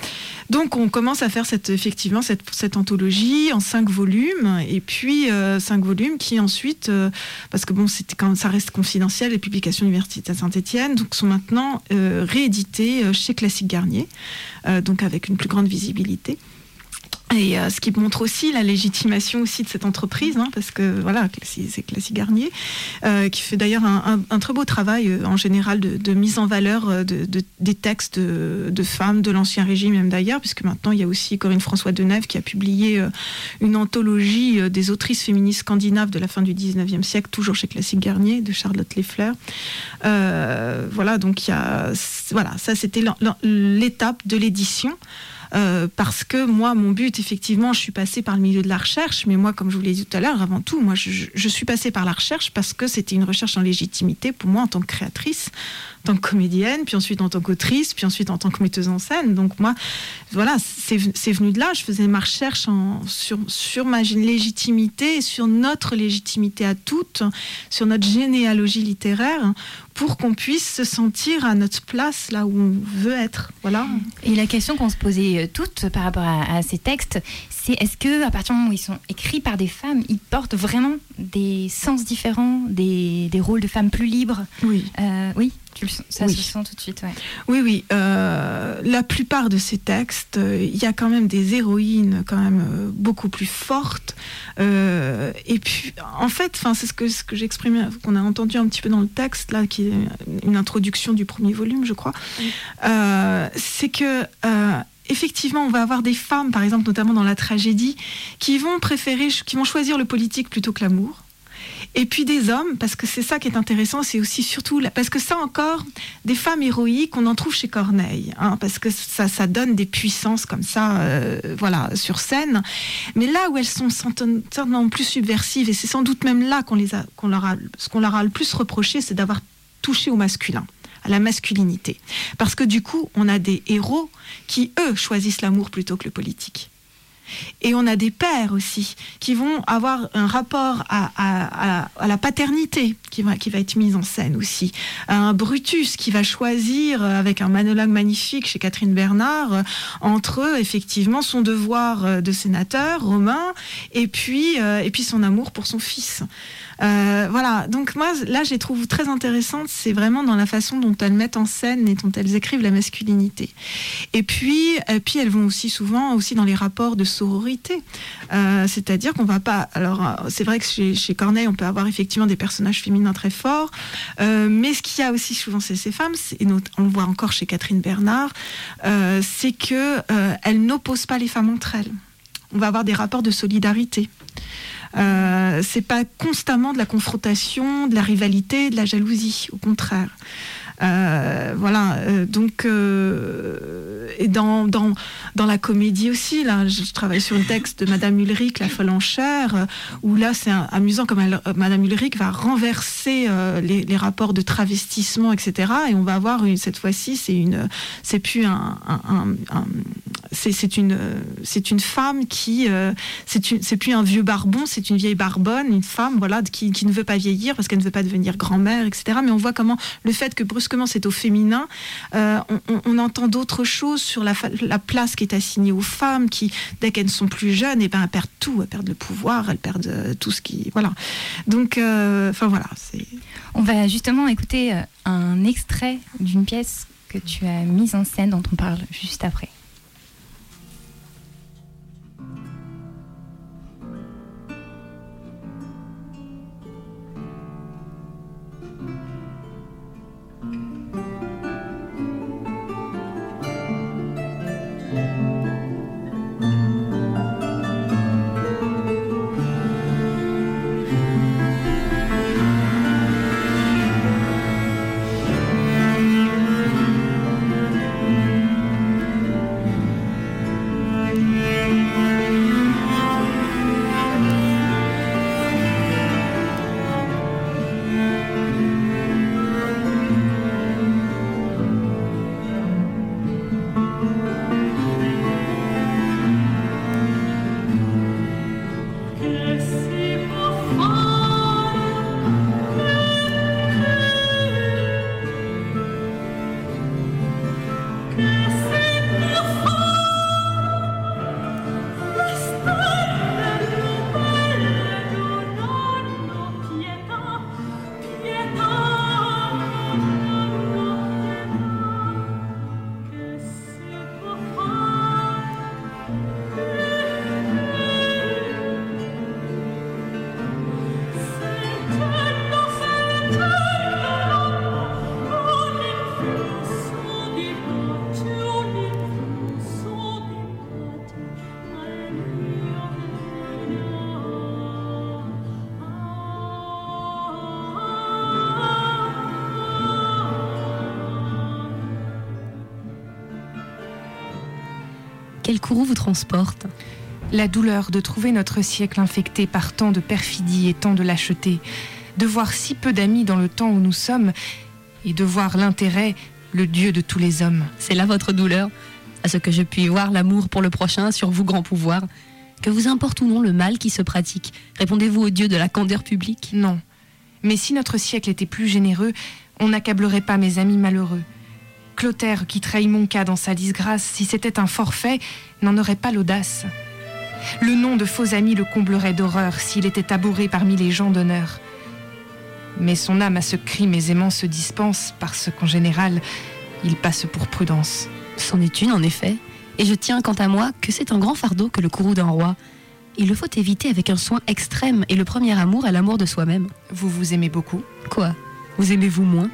[SPEAKER 4] Donc on commence à faire cette, effectivement cette, anthologie en cinq volumes et puis euh, cinq volumes qui ensuite, euh, parce que bon c'était quand ça reste confidentiel, les publications Université Saint-Étienne, donc sont maintenant euh, réédités euh, chez Classique Garnier, euh, donc avec une plus grande visibilité. Et euh, ce qui montre aussi la légitimation aussi de cette entreprise, hein, parce que voilà, c'est Classique Garnier, euh, qui fait d'ailleurs un, un- un très beau travail euh, en général de, de mise en valeur euh, de, de- des textes de, femmes de l'Ancien Régime, même d'ailleurs, puisque maintenant il y a aussi Corinne François Deneuve qui a publié euh, une anthologie euh, des autrices féministes scandinaves de la fin du 19e siècle, toujours chez Classique Garnier, de Charlotte Leffler. Voilà, donc il y a, voilà, ça c'était l'étape de l'édition. Euh, parce que moi, mon but, effectivement, je suis passée par le milieu de la recherche, mais moi, comme je vous l'ai dit tout à l'heure, avant tout, moi, je, je suis passée par la recherche parce que c'était une recherche en légitimité pour moi en tant que créatrice, tant que comédienne, puis ensuite en tant qu'autrice, puis ensuite en tant que metteuse en scène. Donc moi, voilà, c'est venu de là. Je faisais ma recherche sur, sur ma légitimité, sur notre légitimité à toutes, sur notre généalogie littéraire, pour qu'on puisse se sentir à notre place là où on veut être. Voilà.
[SPEAKER 2] Et la question qu'on se posait euh, toutes par rapport à, ces textes, c'est est-ce que à partir du moment où ils sont écrits par des femmes, ils portent vraiment des sens différents, des, des rôles de femmes plus libres?
[SPEAKER 4] Oui.
[SPEAKER 2] Euh, oui? Ça se sent tout de suite,
[SPEAKER 4] Oui, oui. Euh, la plupart de ces textes, euh, il y a quand même des héroïnes quand même euh, beaucoup plus fortes. et puis, en fait, c'est ce que, ce que j'exprimais, qu'on a entendu un petit peu dans le texte, là, qui est une introduction du premier volume, je crois. c'est que effectivement, on va avoir des femmes, par exemple, notamment dans la tragédie, qui vont préférer, qui vont choisir le politique plutôt que l'amour. Et puis des hommes, parce que c'est ça qui est intéressant, c'est aussi surtout, parce que ça encore, des femmes héroïques, on en trouve chez Corneille, hein, parce que ça, ça donne des puissances comme ça, euh, voilà, sur scène. Mais là où elles sont certainement plus subversives, et c'est sans doute même là qu'on les qu'on leur a, ce qu'on leur a le plus reproché, c'est d'avoir touché au masculin à la masculinité. Parce que du coup, on a des héros qui, eux, choisissent l'amour plutôt que le politique. Et on a des pères aussi qui vont avoir un rapport à, la paternité qui va, être mise en scène aussi. Un Brutus qui va choisir, euh, avec un monologue magnifique chez Catherine Bernard, euh, entre effectivement son devoir euh, de sénateur romain et puis son amour pour son fils. Euh, voilà, donc moi, là, je les trouve très intéressantes. C'est vraiment dans la façon dont elles mettent en scène et dont elles écrivent la masculinité. Et puis, et puis elles vont aussi souvent aussi dans les rapports de sororité. Euh, c'est-à-dire qu'on va pas. Alors, euh, c'est vrai que chez, chez, Corneille, on peut avoir effectivement des personnages féminins très forts, mais ce qu'il y a aussi souvent chez ces femmes, et on le voit encore chez Catherine Bernard, c'est que elles n'opposent pas les femmes entre elles. On va avoir des rapports de solidarité. Euh, c'est pas constamment de la confrontation, de la rivalité, de la jalousie, au contraire. Euh, voilà, euh, donc et dans, dans, dans la comédie aussi, là, je travaille sur un texte de Madame Ulrich, La folle en où là c'est amusant comme elle, Madame Ulrich va renverser les, rapports de travestissement, etc. Et on va avoir une, cette fois-ci, c'est une, c'est plus un, c'est une, c'est une femme qui, c'est plus un vieux barbon, c'est une vieille barbonne, une femme, voilà, qui, qui ne veut pas vieillir parce qu'elle ne veut pas devenir grand-mère, etc. Mais on voit comment le fait que brusquement c'est au féminin, euh, on, entend d'autres choses sur la, la, place qui est assignée aux femmes, qui dès qu'elles ne sont plus jeunes, et eh ben elles perdent tout, elles perdent le pouvoir, elles perdent euh, tout ce qui, voilà. Donc, euh, enfin voilà.
[SPEAKER 2] On va justement écouter un extrait d'une pièce que tu as mise en scène dont on parle juste après.
[SPEAKER 9] Quel courroux vous transporte
[SPEAKER 7] La douleur de trouver notre siècle infecté par tant de perfidie et tant de lâcheté, de voir si peu d'amis dans le temps où nous sommes, et de voir l'intérêt, le Dieu de tous les hommes.
[SPEAKER 9] C'est là votre douleur, à ce que je puis voir l'amour pour le prochain sur vous, grand pouvoir. Que vous importe ou non le mal qui se pratique, répondez-vous au Dieu de la candeur publique?
[SPEAKER 7] Non. Mais si notre siècle était plus généreux, on n'accablerait pas mes amis malheureux. Clotaire, qui trahit mon cas dans sa disgrâce, si c'était un forfait, n'en aurait pas l'audace. Le nom de faux amis le comblerait d'horreur s'il était abhorré parmi les gens d'honneur. Mais son âme à ce crime aisément se dispense parce qu'en général, il passe pour prudence.
[SPEAKER 9] C'en est une, en effet. Et je tiens, quant à moi, que c'est un grand fardeau que le courroux d'un roi. Il le faut éviter avec un soin extrême, et le premier amour est l'amour de soi-même.
[SPEAKER 7] Vous vous aimez beaucoup?
[SPEAKER 9] Quoi? Vous aimez-vous moins?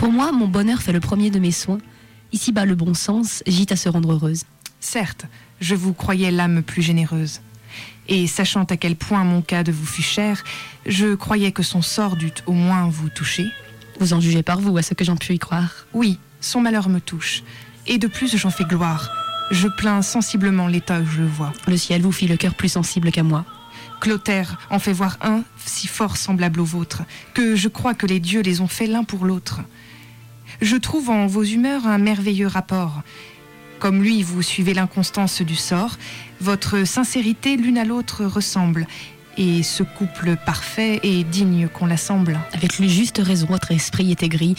[SPEAKER 9] Pour moi, mon bonheur fait le premier de mes soins. Ici-bas, le bon sens gîte à se rendre heureuse.
[SPEAKER 7] Certes, je vous croyais l'âme plus généreuse. Et sachant à quel point mon cas de vous fut cher, je croyais que son sort dût au moins vous toucher.
[SPEAKER 9] Vous en jugez par vous, à ce que j'en puis y croire.
[SPEAKER 7] Oui, son malheur me touche. Et de plus, j'en fais gloire. Je plains sensiblement l'état où je le vois.
[SPEAKER 9] Le ciel vous fit le cœur plus sensible qu'à moi.
[SPEAKER 7] Clotaire en fait voir un si fort semblable au vôtre, que je crois que les dieux les ont faits l'un pour l'autre. Je trouve en vos humeurs un merveilleux rapport. Comme lui, vous suivez l'inconstance du sort, votre sincérité l'une à l'autre ressemble, et ce couple parfait et digne qu'on l'assemble.
[SPEAKER 9] Avec le juste raison, votre esprit est aigri.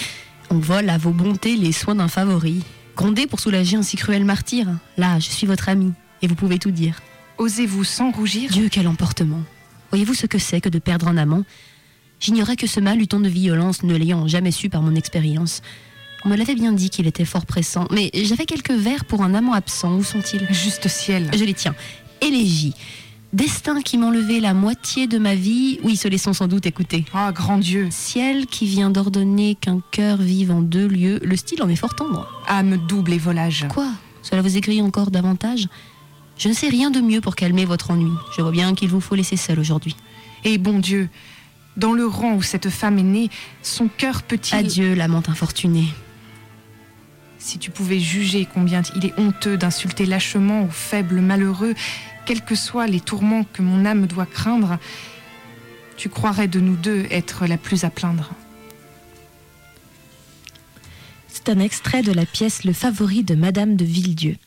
[SPEAKER 9] On vole à vos bontés les soins d'un favori. Grondez pour soulager un si cruel martyr. Là, je suis votre ami, et vous pouvez tout dire.
[SPEAKER 7] Osez-vous sans rougir?
[SPEAKER 9] Dieu, quel emportement Voyez-vous ce que c'est que de perdre un amant? J'ignorais que ce mal eût tant de violence, ne l'ayant jamais su par mon expérience. On me l'avait bien dit qu'il était fort pressant, mais j'avais quelques vers pour un amant absent. Où sont-ils?
[SPEAKER 7] Juste ciel.
[SPEAKER 9] Je les tiens. Élégie. Destin qui m'enlevait la moitié de ma vie. Oui, se laissons sans doute écouter.
[SPEAKER 7] Ah, grand Dieu.
[SPEAKER 9] Ciel qui vient d'ordonner qu'un cœur vive en deux lieux. Le style en est fort tendre.
[SPEAKER 7] Âme double et volage.
[SPEAKER 9] Quoi? Cela vous écrit encore davantage? Je ne sais rien de mieux pour calmer votre ennui. Je vois bien qu'il vous faut laisser seul aujourd'hui.
[SPEAKER 7] Et bon Dieu, dans le rang où cette femme est née, son cœur peut-il...
[SPEAKER 9] Adieu, l'amante infortunée.
[SPEAKER 7] Si tu pouvais juger combien il est honteux d'insulter lâchement aux faibles malheureux, quels que soient les tourments que mon âme doit craindre, tu croirais de nous deux être la plus à plaindre.
[SPEAKER 3] C'est un extrait de la pièce Le favori de Madame de Villedieu.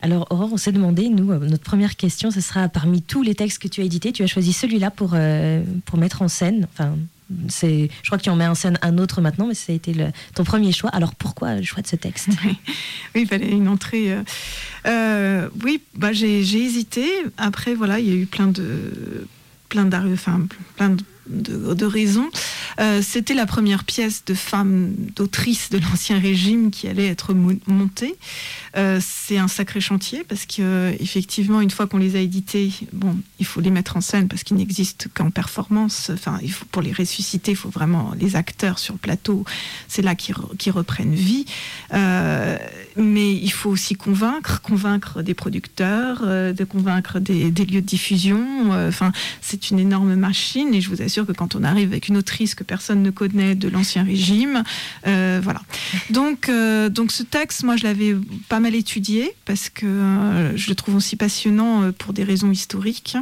[SPEAKER 3] Alors Aurore, on s'est demandé, nous, euh, notre première question, ce sera parmi tous les textes que tu as édités, tu as choisi celui-là pour, euh, mettre en scène. C'est, je crois tu en mets en scène un autre maintenant, mais ça a été ton premier choix. Alors pourquoi le choix de ce texte?
[SPEAKER 4] Oui, il fallait une entrée. euh, euh, oui, bah, j'ai, hésité. Après, voilà, il y a eu plein de, plein enfin, plein de, de- raisons. Euh, c'était la première pièce de femme, d'autrice de l'Ancien Régime qui allait être mo- montée. Euh, c'est un sacré chantier parce que effectivement, une fois qu'on les a édités, bon, il faut les mettre en scène parce qu'ils n'existent qu'en performance. Enfin, il faut, pour les ressusciter, il faut vraiment les acteurs sur le plateau. C'est là qu'ils re- qu'ils reprennent vie. Euh, mais il faut aussi convaincre, convaincre des producteurs, euh, de convaincre des, des lieux de diffusion. Enfin, c'est une énorme machine et je vous assure que quand on arrive avec une autrice que personne ne connaît de l'ancien régime, voilà. Donc, donc ce texte, moi, je l'avais pas mal étudié parce que euh, je le trouve aussi passionnant euh, pour des raisons historiques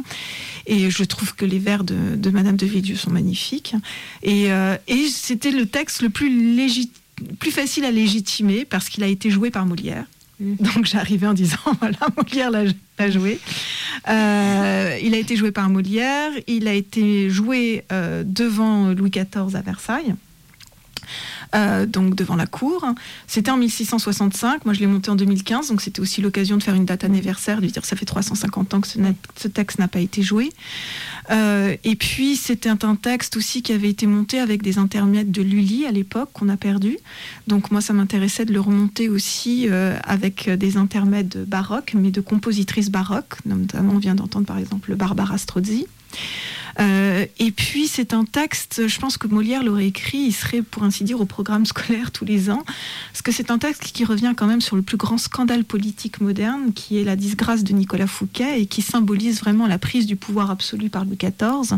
[SPEAKER 4] et je trouve que les vers de, de Madame de Villedieu sont magnifiques et, euh, et c'était le texte le plus légitime plus facile à légitimer parce qu'il a été joué par Molière. Donc j'arrivais en disant voilà Molière l'a l'a joué. Euh, il a été joué par Molière. Il a été joué euh, devant Louis XIV à Versailles. Euh, donc devant la cour. C'était en 1665, moi je l'ai monté en 2015, donc c'était aussi l'occasion de faire une date anniversaire, de dire que ça fait 350 ans que ce, texte n'a pas été joué. Euh, et puis c'était un texte aussi qui avait été monté avec des intermèdes de Lully à l'époque qu'on a perdu. Donc moi ça m'intéressait de le remonter aussi euh, avec des intermèdes baroques, mais de compositrices baroques. Notamment on vient d'entendre par exemple Barbara Strozzi. Euh, et puis c'est un texte, je pense que Molière l'aurait écrit, il serait pour ainsi dire au programme scolaire tous les ans, parce que c'est un texte qui revient quand même sur le plus grand scandale politique moderne, qui est la disgrâce de Nicolas Fouquet, et qui symbolise vraiment la prise du pouvoir absolu par Louis XIV,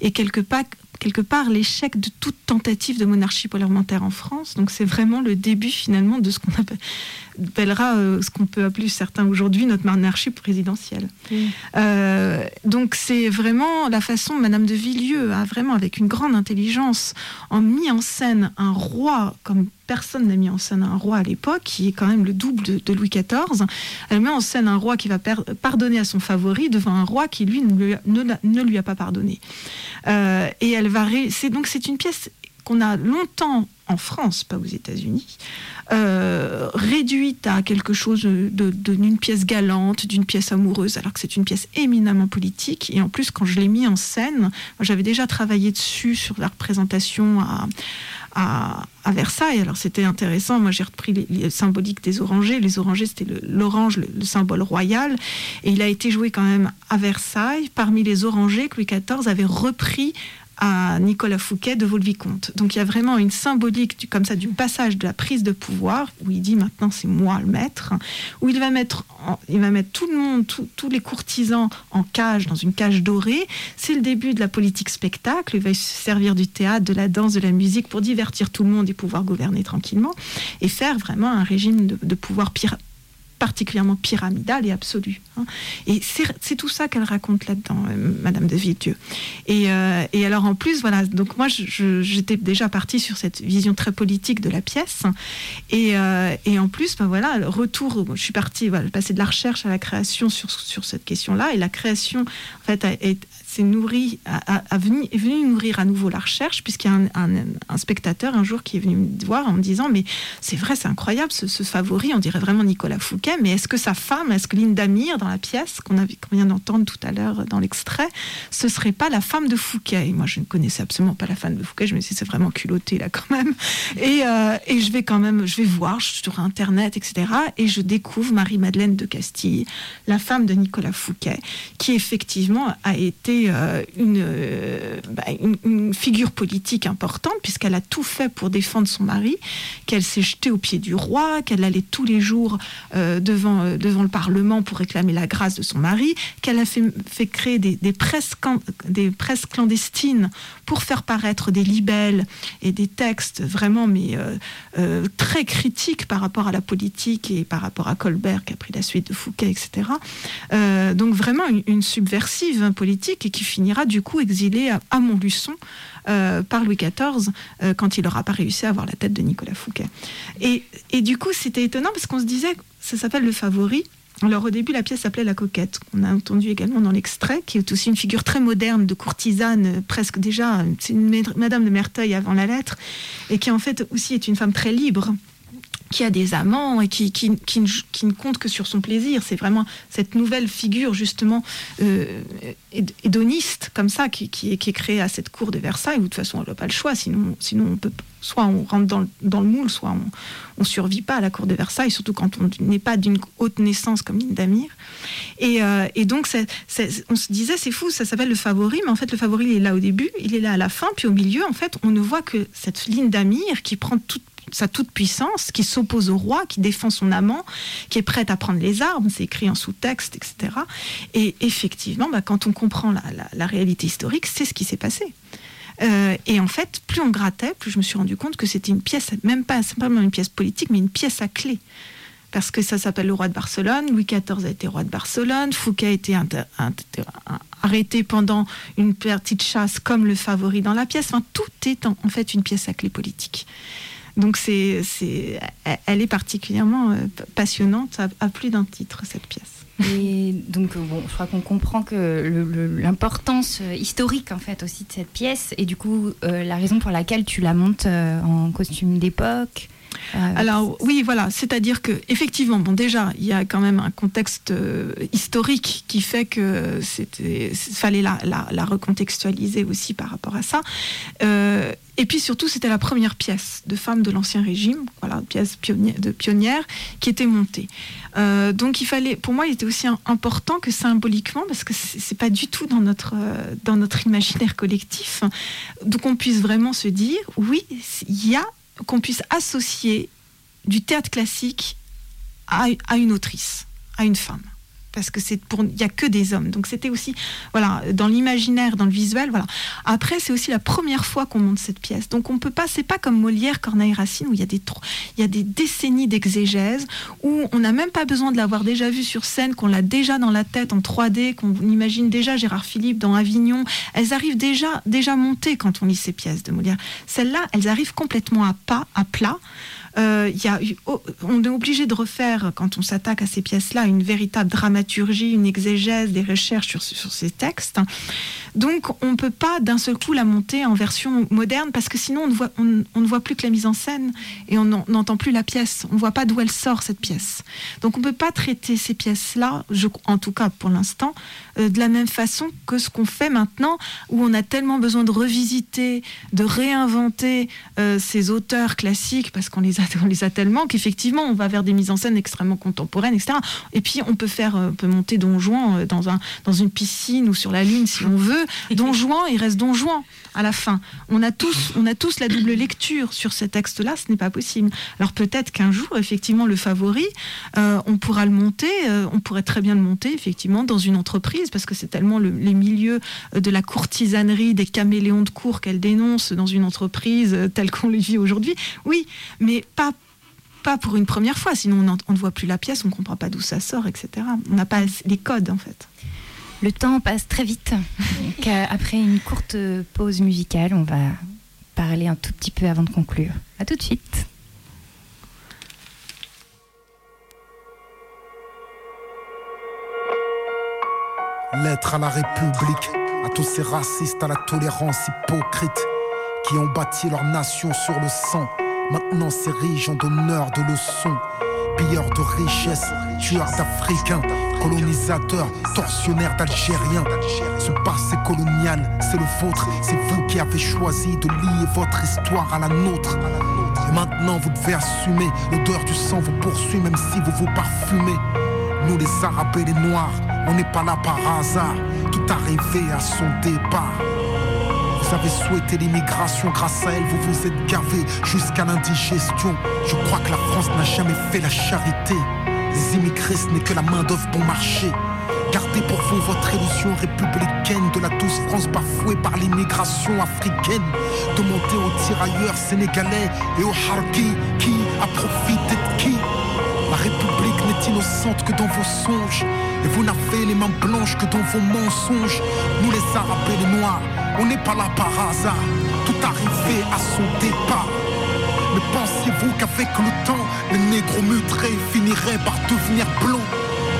[SPEAKER 4] et quelque part, l'échec de toute tentative de monarchie parlementaire en France. Donc c'est vraiment le début finalement de ce qu'on appellera, euh, ce qu'on peut appeler certains aujourd'hui notre monarchie présidentielle. Euh, donc c'est vraiment la façon Madame de Villieu a vraiment avec une grande intelligence en mis en scène un roi comme personne n'a mis en scène un roi à l'époque, qui est quand même le double de, Louis XIV. Elle met en scène un roi qui va pardonner à son favori devant un roi qui, lui, ne lui a, ne, lui a pas pardonné. Euh, et elle va... C'est, donc c'est une pièce qu'on a longtemps en France, pas aux États-Unis, euh, réduite à quelque chose d'une pièce galante, d'une pièce amoureuse, alors que c'est une pièce éminemment politique. Et en plus, quand je l'ai mis en scène, j'avais déjà travaillé dessus sur la représentation à, Versailles. Alors c'était intéressant. Moi, j'ai repris les, symboliques des orangers. Les orangers, c'était l'orange, le, symbole royal. Et il a été joué quand même à Versailles parmi les orangers que Louis XIV avait repris à Nicolas Fouquet de Vaux-le-Vicomte. Donc il y a vraiment une symbolique du, comme ça du passage de la prise de pouvoir où il dit maintenant c'est moi le maître, où il va mettre, il va mettre tout le monde, tous les courtisans en cage dans une cage dorée. C'est le début de la politique spectacle. Il va se servir du théâtre, de la danse, de la musique pour divertir tout le monde et pouvoir gouverner tranquillement et faire vraiment un régime de, de pouvoir pire particulièrement pyramidale et absolue. Hein. Et c'est tout ça qu'elle raconte là-dedans, euh, Madame de Villedieu. Et, euh, et, alors en plus, voilà, donc moi j'étais déjà partie sur cette vision très politique de la pièce. Et, euh, et en plus, ben voilà, le retour, je suis partie, voilà, passer de la recherche à la création sur, sur cette question-là. Et la création, en fait, est, s'est nourri, a, venu, est venu nourrir à nouveau la recherche, puisqu'il y a un, spectateur un jour qui est venu me voir en me disant Mais c'est vrai, c'est incroyable, ce, favori, on dirait vraiment Nicolas Fouquet, mais est-ce que sa femme, est-ce que Linda Mir, dans la pièce qu'on vient d'entendre tout à l'heure dans l'extrait, ce serait pas la femme de Fouquet? Et moi, je ne connaissais absolument pas la femme de Fouquet, je me suis dit C'est vraiment culotté là quand même. Et, euh, et je vais quand même, je vais voir sur Internet, etc. Et je découvre Marie-Madeleine de Castille, la femme de Nicolas Fouquet, qui effectivement a été euh, euh, bah, une, une, figure politique importante, puisqu'elle a tout fait pour défendre son mari, qu'elle s'est jetée au pied du roi, qu'elle allait tous les jours euh, devant, devant le Parlement pour réclamer la grâce de son mari, qu'elle a fait, créer des, des presses clandestines pour faire paraître des libelles et des textes vraiment mais très critiques par rapport à la politique et par rapport à Colbert qui a pris la suite de Fouquet, etc. donc vraiment une, subversive hein, politique et qui finira du coup exilé à, Montluçon euh, par Louis XIV euh, quand il n'aura pas réussi à avoir la tête de Nicolas Fouquet. Et, et du coup, c'était étonnant parce qu'on se disait, ça s'appelle le favori. Alors au début, la pièce s'appelait La Coquette, qu'on a entendu également dans l'extrait, qui est aussi une figure très moderne de courtisane, euh, presque déjà, c'est une Madame de Merteuil avant la lettre, et qui en fait aussi est une femme très libre, qui a des amants et qui, qui, qui, ne compte que sur son plaisir. C'est vraiment cette nouvelle figure, justement, euh, hédoniste, comme ça, qui, est, créée à cette cour de Versailles, où de toute façon, elle n'a pas le choix, sinon, sinon on peut, soit on rentre dans, le moule, soit on ne survit pas à la cour de Versailles, surtout quand on n'est pas d'une haute naissance comme Lindamir. Et, euh, et donc, on se disait, c'est fou, ça s'appelle le favori, mais en fait, le favori, il est là au début, il est là à la fin, puis au milieu, en fait, on ne voit que cette Lindamir qui prend toute sa toute-puissance, qui s'oppose au roi, qui défend son amant, qui est prête à prendre les armes, c'est écrit en sous-texte, etc. Et effectivement, bah, quand on comprend la, réalité historique, c'est ce qui s'est passé. Euh, et en fait, plus on grattait, plus je me suis rendu compte que c'était une pièce, même pas simplement une pièce politique, mais une pièce à clé. Parce que ça s'appelle le roi de Barcelone, Louis XIV a été roi de Barcelone, Fouquet a été arrêté pendant une petite chasse comme le favori dans la pièce. Enfin, tout est en fait une pièce à clé politique. Donc c'est, elle est particulièrement euh, passionnante à, plus d'un titre, cette pièce.
[SPEAKER 2] Et donc, euh, bon, je crois qu'on comprend que l'importance euh, historique, en fait, aussi de cette pièce, et du coup, la raison pour laquelle tu la montes en costume d'époque,
[SPEAKER 4] alors oui, voilà, c'est-à-dire que effectivement, bon déjà, il y a quand même un contexte historique qui fait que c'était fallait la, la, recontextualiser aussi par rapport à ça. Et puis surtout, c'était la première pièce de femme de l'Ancien Régime, voilà, pièce pionnière, de pionnière qui était montée. Euh, donc il fallait, pour moi, il était aussi important que symboliquement, parce que c'est pas du tout dans notre euh, dans notre imaginaire collectif, donc on puisse vraiment se dire, oui, il y a qu'on puisse associer du théâtre classique à, une autrice, à une femme. Parce que c'est pour il y a que des hommes. Donc c'était aussi voilà dans l'imaginaire, dans le visuel, voilà. Après c'est aussi la première fois qu'on monte cette pièce. Donc on peut pas c'est pas comme Molière, Corneille, Racine où il y a des il y a des décennies d'exégèse où on n'a même pas besoin de l'avoir déjà vu sur scène, qu'on l'a déjà dans la tête en 3D, qu'on imagine déjà Gérard Philippe dans Avignon. Elles arrivent déjà déjà montées quand on lit ces pièces de Molière. Celles-là, elles arrivent complètement à pas, à plat. Euh, oh, on est obligé de refaire, quand on s'attaque à ces pièces-là, une véritable dramaturgie, une exégèse, des recherches sur, sur ces textes. Donc on ne peut pas d'un seul coup la monter en version moderne parce que sinon on ne voit, on, ne voit plus que la mise en scène et on n'entend plus la pièce. On ne voit pas d'où elle sort cette pièce. Donc on ne peut pas traiter ces pièces-là, en tout cas pour l'instant, euh, de la même façon que ce qu'on fait maintenant où on a tellement besoin de revisiter, de réinventer euh, ces auteurs classiques parce qu'on les a, on les a tellement qu'effectivement on va vers des mises en scène extrêmement contemporaines, etc. Et puis on peut faire, euh, on peut monter Don Juan dans, un, dans une piscine ou sur la lune si on veut. Don Juan, il reste Don Juan à la fin. On a tous, on a tous la double lecture sur ces textes-là, ce n'est pas possible. Alors peut-être qu'un jour, effectivement, le favori, euh, on pourra le monter, euh, on pourrait très bien le monter, effectivement, dans une entreprise, parce que c'est tellement les milieux de la courtisanerie, des caméléons de cour qu'elle dénonce dans une entreprise euh, telle qu'on les vit aujourd'hui. Oui, mais pas pas pour une première fois, sinon on, ne voit plus la pièce, on ne comprend pas d'où ça sort, etc. On n'a pas les codes en fait.
[SPEAKER 2] Le temps passe très vite. Euh, après une courte pause musicale, on va parler un tout petit peu avant de conclure. A tout de suite.
[SPEAKER 10] Lettre à la République, à tous ces racistes, à la tolérance hypocrite, qui ont bâti leur nation sur le sang, maintenant s'érigent en donneurs de leçons pilleurs de richesses, tueurs d'Africains, colonisateurs, tortionnaires d'Algériens. Ce passé colonial, c'est le vôtre, c'est vous qui avez choisi de lier votre histoire à la nôtre. Et maintenant vous devez assumer, l'odeur du sang vous poursuit même si vous vous parfumez. Nous les Arabes et les Noirs, on n'est pas là par hasard, tout arrivé à son départ. Vous avez souhaité l'immigration, grâce à elle, vous vous êtes gavé jusqu'à l'indigestion. Je crois que la France n'a jamais fait la charité. Les immigrés, ce n'est que la main-d'œuvre bon marché. Gardez pour vous votre illusion républicaine de la douce France bafouée par l'immigration africaine. Demandez aux tirailleurs sénégalais et aux harkis qui a profité de qui La République n'est innocente que dans vos songes. Et vous n'avez les mains blanches que dans vos mensonges. Nous les Arabes et les Noirs, on n'est pas là par hasard. Tout arrivé à son départ. Mais pensiez-vous qu'avec le temps, les négros mutrés finiraient par devenir blancs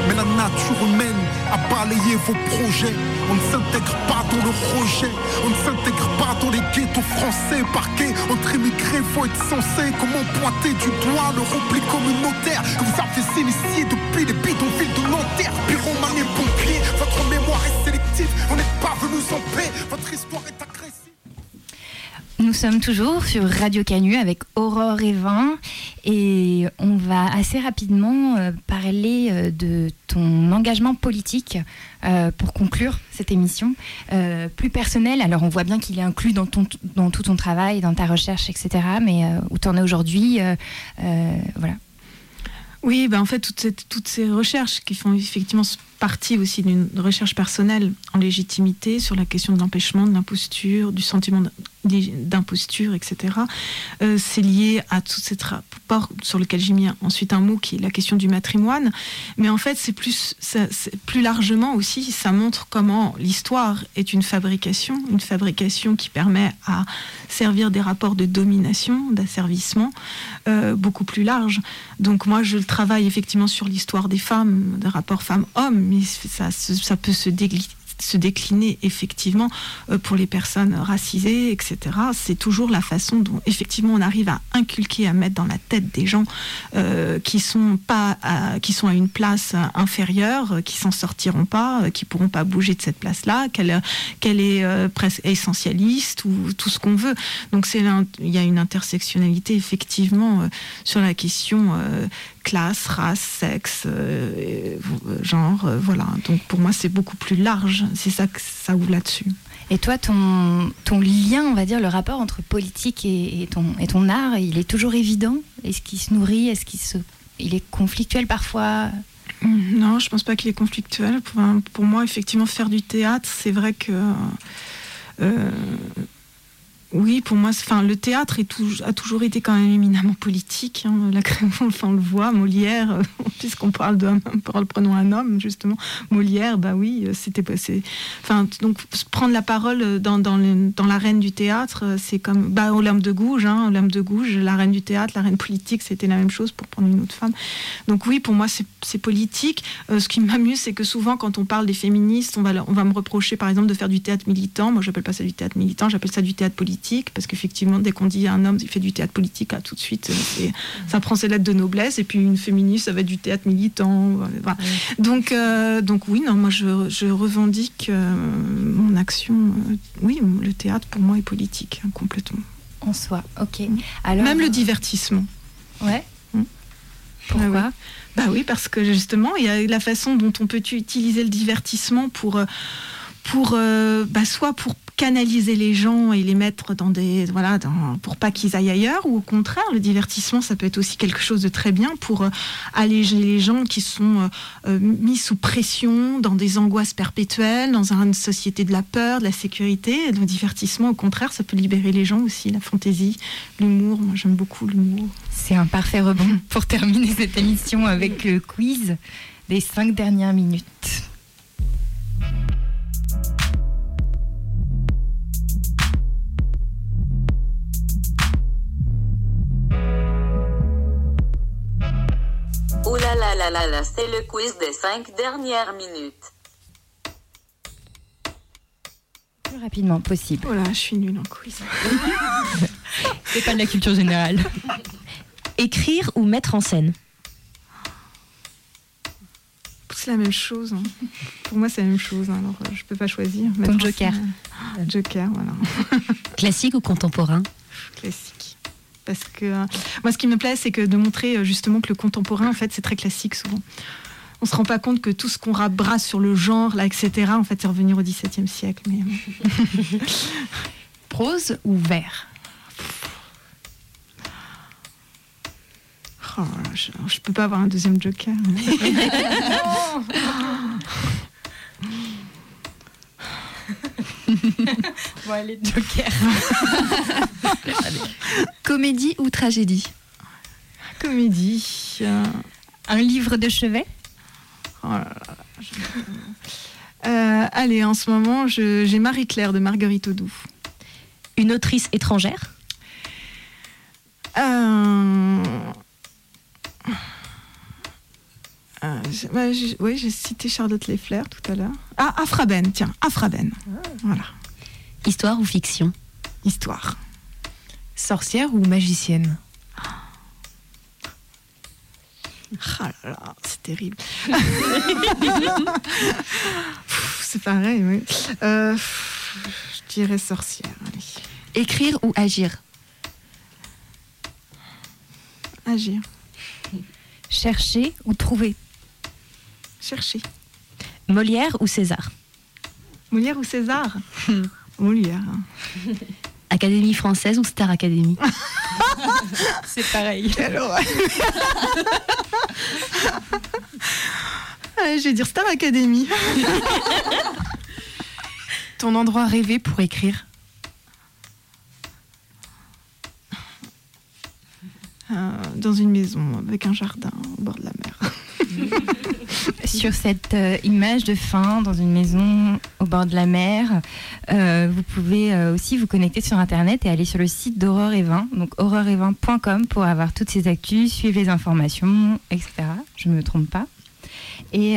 [SPEAKER 10] mais la nature humaine a balayé vos projets. On ne s'intègre pas dans le projet. On ne s'intègre pas dans les ghettos français parqués. Entre immigrés, faut être censé. Comment pointer du doigt le repli communautaire que vous avez initié depuis les bidonvilles de Nanterre. Pyromanie et pompiers, votre mémoire est sélective. On n'est pas venus en paix. Votre histoire est.
[SPEAKER 2] Nous sommes toujours sur Radio Canu avec Aurore Evin et on va assez rapidement euh, parler euh, de ton engagement politique euh, pour conclure cette émission. plus personnel, alors on voit bien qu'il est inclus dans, ton, dans tout ton travail, dans ta recherche, etc. Mais où tu en es aujourd'hui, voilà.
[SPEAKER 4] Oui, ben en fait, toutes, toutes ces recherches qui font effectivement partie aussi d'une recherche personnelle en légitimité sur la question de l'empêchement, de l'imposture, du sentiment d'imposture, etc. Euh, c'est lié à tout cet rapport sur lequel j'ai mis ensuite un mot qui est la question du matrimoine. Mais en fait, c'est plus, plus largement aussi, ça montre comment l'histoire est une fabrication, une fabrication qui permet à servir des rapports de domination, d'asservissement euh, beaucoup plus larges. Donc moi, je travaille effectivement sur l'histoire des femmes, des rapports femmes-hommes, mais ça, peut se décliner effectivement euh, pour les personnes racisées, etc. C'est toujours la façon dont effectivement on arrive à inculquer, à mettre dans la tête des gens euh, qui sont pas, à, qui sont à une place inférieure, qui s'en sortiront pas, qui pourront pas bouger de cette place-là, qu'elle est euh, presque essentialiste ou tout ce qu'on veut. Donc il y a une intersectionnalité effectivement sur la question classe, race, sexe, euh, genre, euh, voilà. Donc pour moi, c'est beaucoup plus large. C'est ça que ça ouvre là-dessus.
[SPEAKER 2] Et toi, ton, ton lien, on va dire, le rapport entre politique et, ton, et ton art, il est toujours évident? Est-ce qu'il se nourrit? Est-ce qu'il se, il est conflictuel parfois?
[SPEAKER 4] Non, je pense pas qu'il est conflictuel. Pour, pour, moi, effectivement, faire du théâtre, c'est vrai que euh, oui, pour moi, enfin, le théâtre a toujours été quand même éminemment politique. Hein. La enfin, on le voit, Molière, euh, puisqu'on parle d'un, prenons un homme justement, Molière, bah oui, euh, c'était passé. Enfin, donc prendre la parole dans, dans, l'arène du théâtre, euh, c'est comme bah, Olympe de Gouges, hein, de Gouges, la reine du théâtre, la reine politique, c'était la même chose pour prendre une autre femme. Donc oui, pour moi, c'est, politique. ce qui m'amuse, c'est que souvent, quand on parle des féministes, on va, on va me reprocher, par exemple, de faire du théâtre militant. Moi, j'appelle pas ça du théâtre militant, j'appelle ça du théâtre politique parce qu'effectivement, dès qu'on dit à un homme, il fait du théâtre politique, là, tout de suite, euh, ça prend ses lettres de noblesse, et puis une féministe, ça va être du théâtre militant. Donc, euh, donc oui, non, moi, je, revendique euh, mon action. oui, le théâtre, pour moi, est politique, hein, complètement.
[SPEAKER 2] En soi, ok.
[SPEAKER 4] Alors, Même le divertissement.
[SPEAKER 2] Ouais.
[SPEAKER 4] Mm.
[SPEAKER 2] Pourquoi
[SPEAKER 4] ah Bah oui, parce que justement, il y a la façon dont on peut utiliser le divertissement pour pour bah, soit pour canaliser les gens et les mettre dans des voilà dans, pour pas qu'ils aillent ailleurs ou au contraire le divertissement ça peut être aussi quelque chose de très bien pour euh, alléger les gens qui sont euh, euh, mis sous pression dans des angoisses perpétuelles dans une société de la peur de la sécurité. Le divertissement au contraire ça peut libérer les gens aussi la fantaisie l'humour. Moi j'aime beaucoup l'humour.
[SPEAKER 2] C'est un parfait rebond pour terminer cette émission avec le quiz des cinq dernières minutes
[SPEAKER 1] Ouh là là là là là, c'est le quiz des 5 dernières minutes.
[SPEAKER 2] Plus rapidement possible.
[SPEAKER 4] Voilà, je suis nulle en quiz.
[SPEAKER 2] c'est pas de la culture générale.
[SPEAKER 3] Écrire ou mettre en scène?
[SPEAKER 4] C'est la même chose. Hein. Pour moi, c'est la même chose. Hein. Alors, euh, je peux pas choisir.
[SPEAKER 2] Comme Joker.
[SPEAKER 4] Joker, voilà.
[SPEAKER 3] Classique ou contemporain?
[SPEAKER 4] Classique parce que euh, moi ce qui me plaît c'est que de montrer euh, justement que le contemporain en fait c'est très classique souvent. On se rend pas compte que tout ce qu'on rabrasse sur le genre là etc en fait c'est revenir au XVIIe siècle mais
[SPEAKER 7] euh, prose ou vers?
[SPEAKER 4] Oh, je, je, peux pas avoir un deuxième joker
[SPEAKER 2] bon, allez, Joker.
[SPEAKER 8] Comédie ou tragédie
[SPEAKER 4] Comédie.
[SPEAKER 2] Un livre de chevet
[SPEAKER 4] oh euh, Allez, en ce moment, j'ai Marie-Claire de Marguerite Audoux.
[SPEAKER 3] Une autrice étrangère?
[SPEAKER 4] Euh, euh, oui, j'ai cité Charlotte Lefler tout à l'heure. Ah, Afraben, tiens, Afraben. Ah. Voilà.
[SPEAKER 3] Histoire ou fiction?
[SPEAKER 4] Histoire.
[SPEAKER 7] Sorcière ou magicienne?
[SPEAKER 4] Ah là là, c'est terrible. c'est pareil, oui. Euh, je dirais sorcière.
[SPEAKER 8] Écrire ou agir?
[SPEAKER 4] Agir.
[SPEAKER 2] Chercher ou trouver?
[SPEAKER 4] Chercher.
[SPEAKER 3] Molière ou César?
[SPEAKER 4] Molière ou César? Molière.
[SPEAKER 3] Académie française ou Star Academy?
[SPEAKER 2] C'est pareil.
[SPEAKER 4] je vais dire Star Academy.
[SPEAKER 7] Ton endroit rêvé pour écrire?
[SPEAKER 4] Euh, Dans une maison avec un jardin au bord de la mer.
[SPEAKER 2] Sur cette euh, image de fin dans une maison au bord de la mer, euh, vous pouvez euh, aussi vous connecter sur internet et aller sur le site d'Aurore et Vin, donc auroreevin.com pour avoir toutes ces actus, suivre les informations, etc. Je ne me trompe pas. Et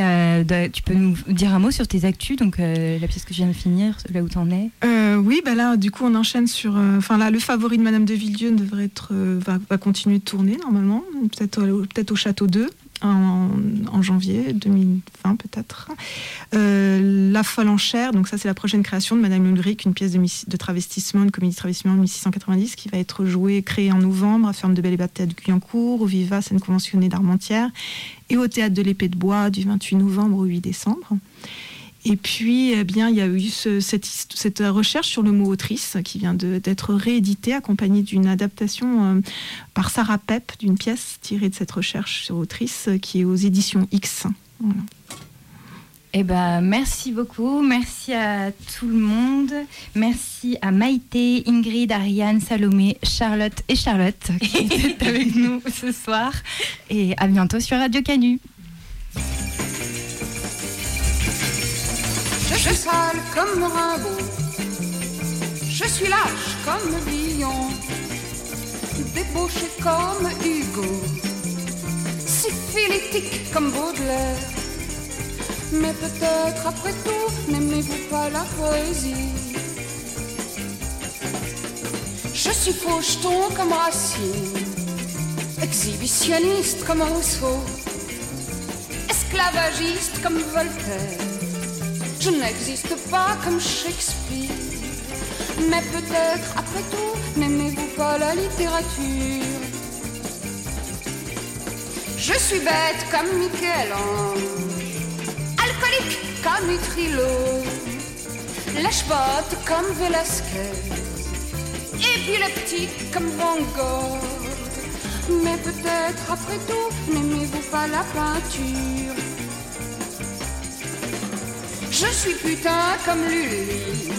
[SPEAKER 2] tu peux nous dire un mot sur tes actus, donc la pièce que je viens de finir, là où tu en es
[SPEAKER 4] Oui, bah là, du coup, on enchaîne sur. Enfin, là, le favori de Madame de Villedieu devrait va, continuer de tourner normalement, peut-être peut-être au Château 2 en, janvier 2020 peut-être. Euh, la folle en chair, donc ça c'est la prochaine création de Madame Ulrich, une pièce de, travestissement, une comédie de travestissement de 1690 qui va être jouée, créée en novembre à Ferme de Belle et Baptiste de Guyancourt, au Viva, scène conventionnée d'Armentières, et au Théâtre de l'Épée de Bois du 28 novembre au 8 décembre. Et puis, eh bien, il y a eu cette, recherche sur le mot autrice qui vient d'être rééditée, accompagnée d'une adaptation euh, par Sarah Pep d'une pièce tirée de cette recherche sur autrice qui est aux éditions X.
[SPEAKER 2] Eh ben, merci beaucoup. Merci à tout le monde. Merci à Maïté, Ingrid, Ariane, Salomé, Charlotte et Charlotte qui étaient avec nous ce soir. Et à bientôt sur Radio Canu.
[SPEAKER 11] Je sale comme Rimbaud. Je suis lâche comme Villon. Débauché comme Hugo. Syphilitique comme Baudelaire. Mais peut-être après tout, n'aimez-vous pas la poésie? Je suis faucheton comme Racine, exhibitionniste comme Rousseau, esclavagiste comme Voltaire. Je n'existe pas comme Shakespeare, mais peut-être après tout, n'aimez-vous pas la littérature? Je suis bête comme Michel-Ange. Alcoolique comme Utrilo, lèche-botte comme Velasquez, petit comme Van Gogh. Mais peut-être après tout, n'aimez-vous pas la peinture? Je suis putain comme Lully,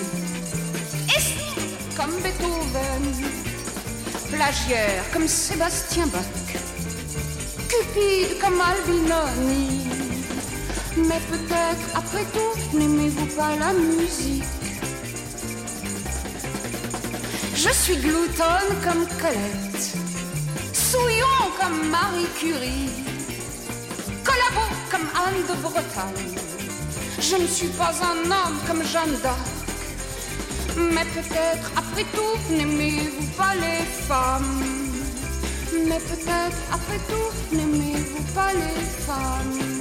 [SPEAKER 11] et comme Beethoven, plagiaire comme Sébastien Bach, cupide comme Albinoni. Mais peut-être après tout, n'aimez-vous pas la musique? Je suis gloutonne comme Colette, souillon comme Marie Curie, collabo comme Anne de Bretagne. Je ne suis pas un homme comme Jeanne d'Arc. Mais peut-être après tout, n'aimez-vous pas les femmes? Mais peut-être après tout, n'aimez-vous pas les femmes?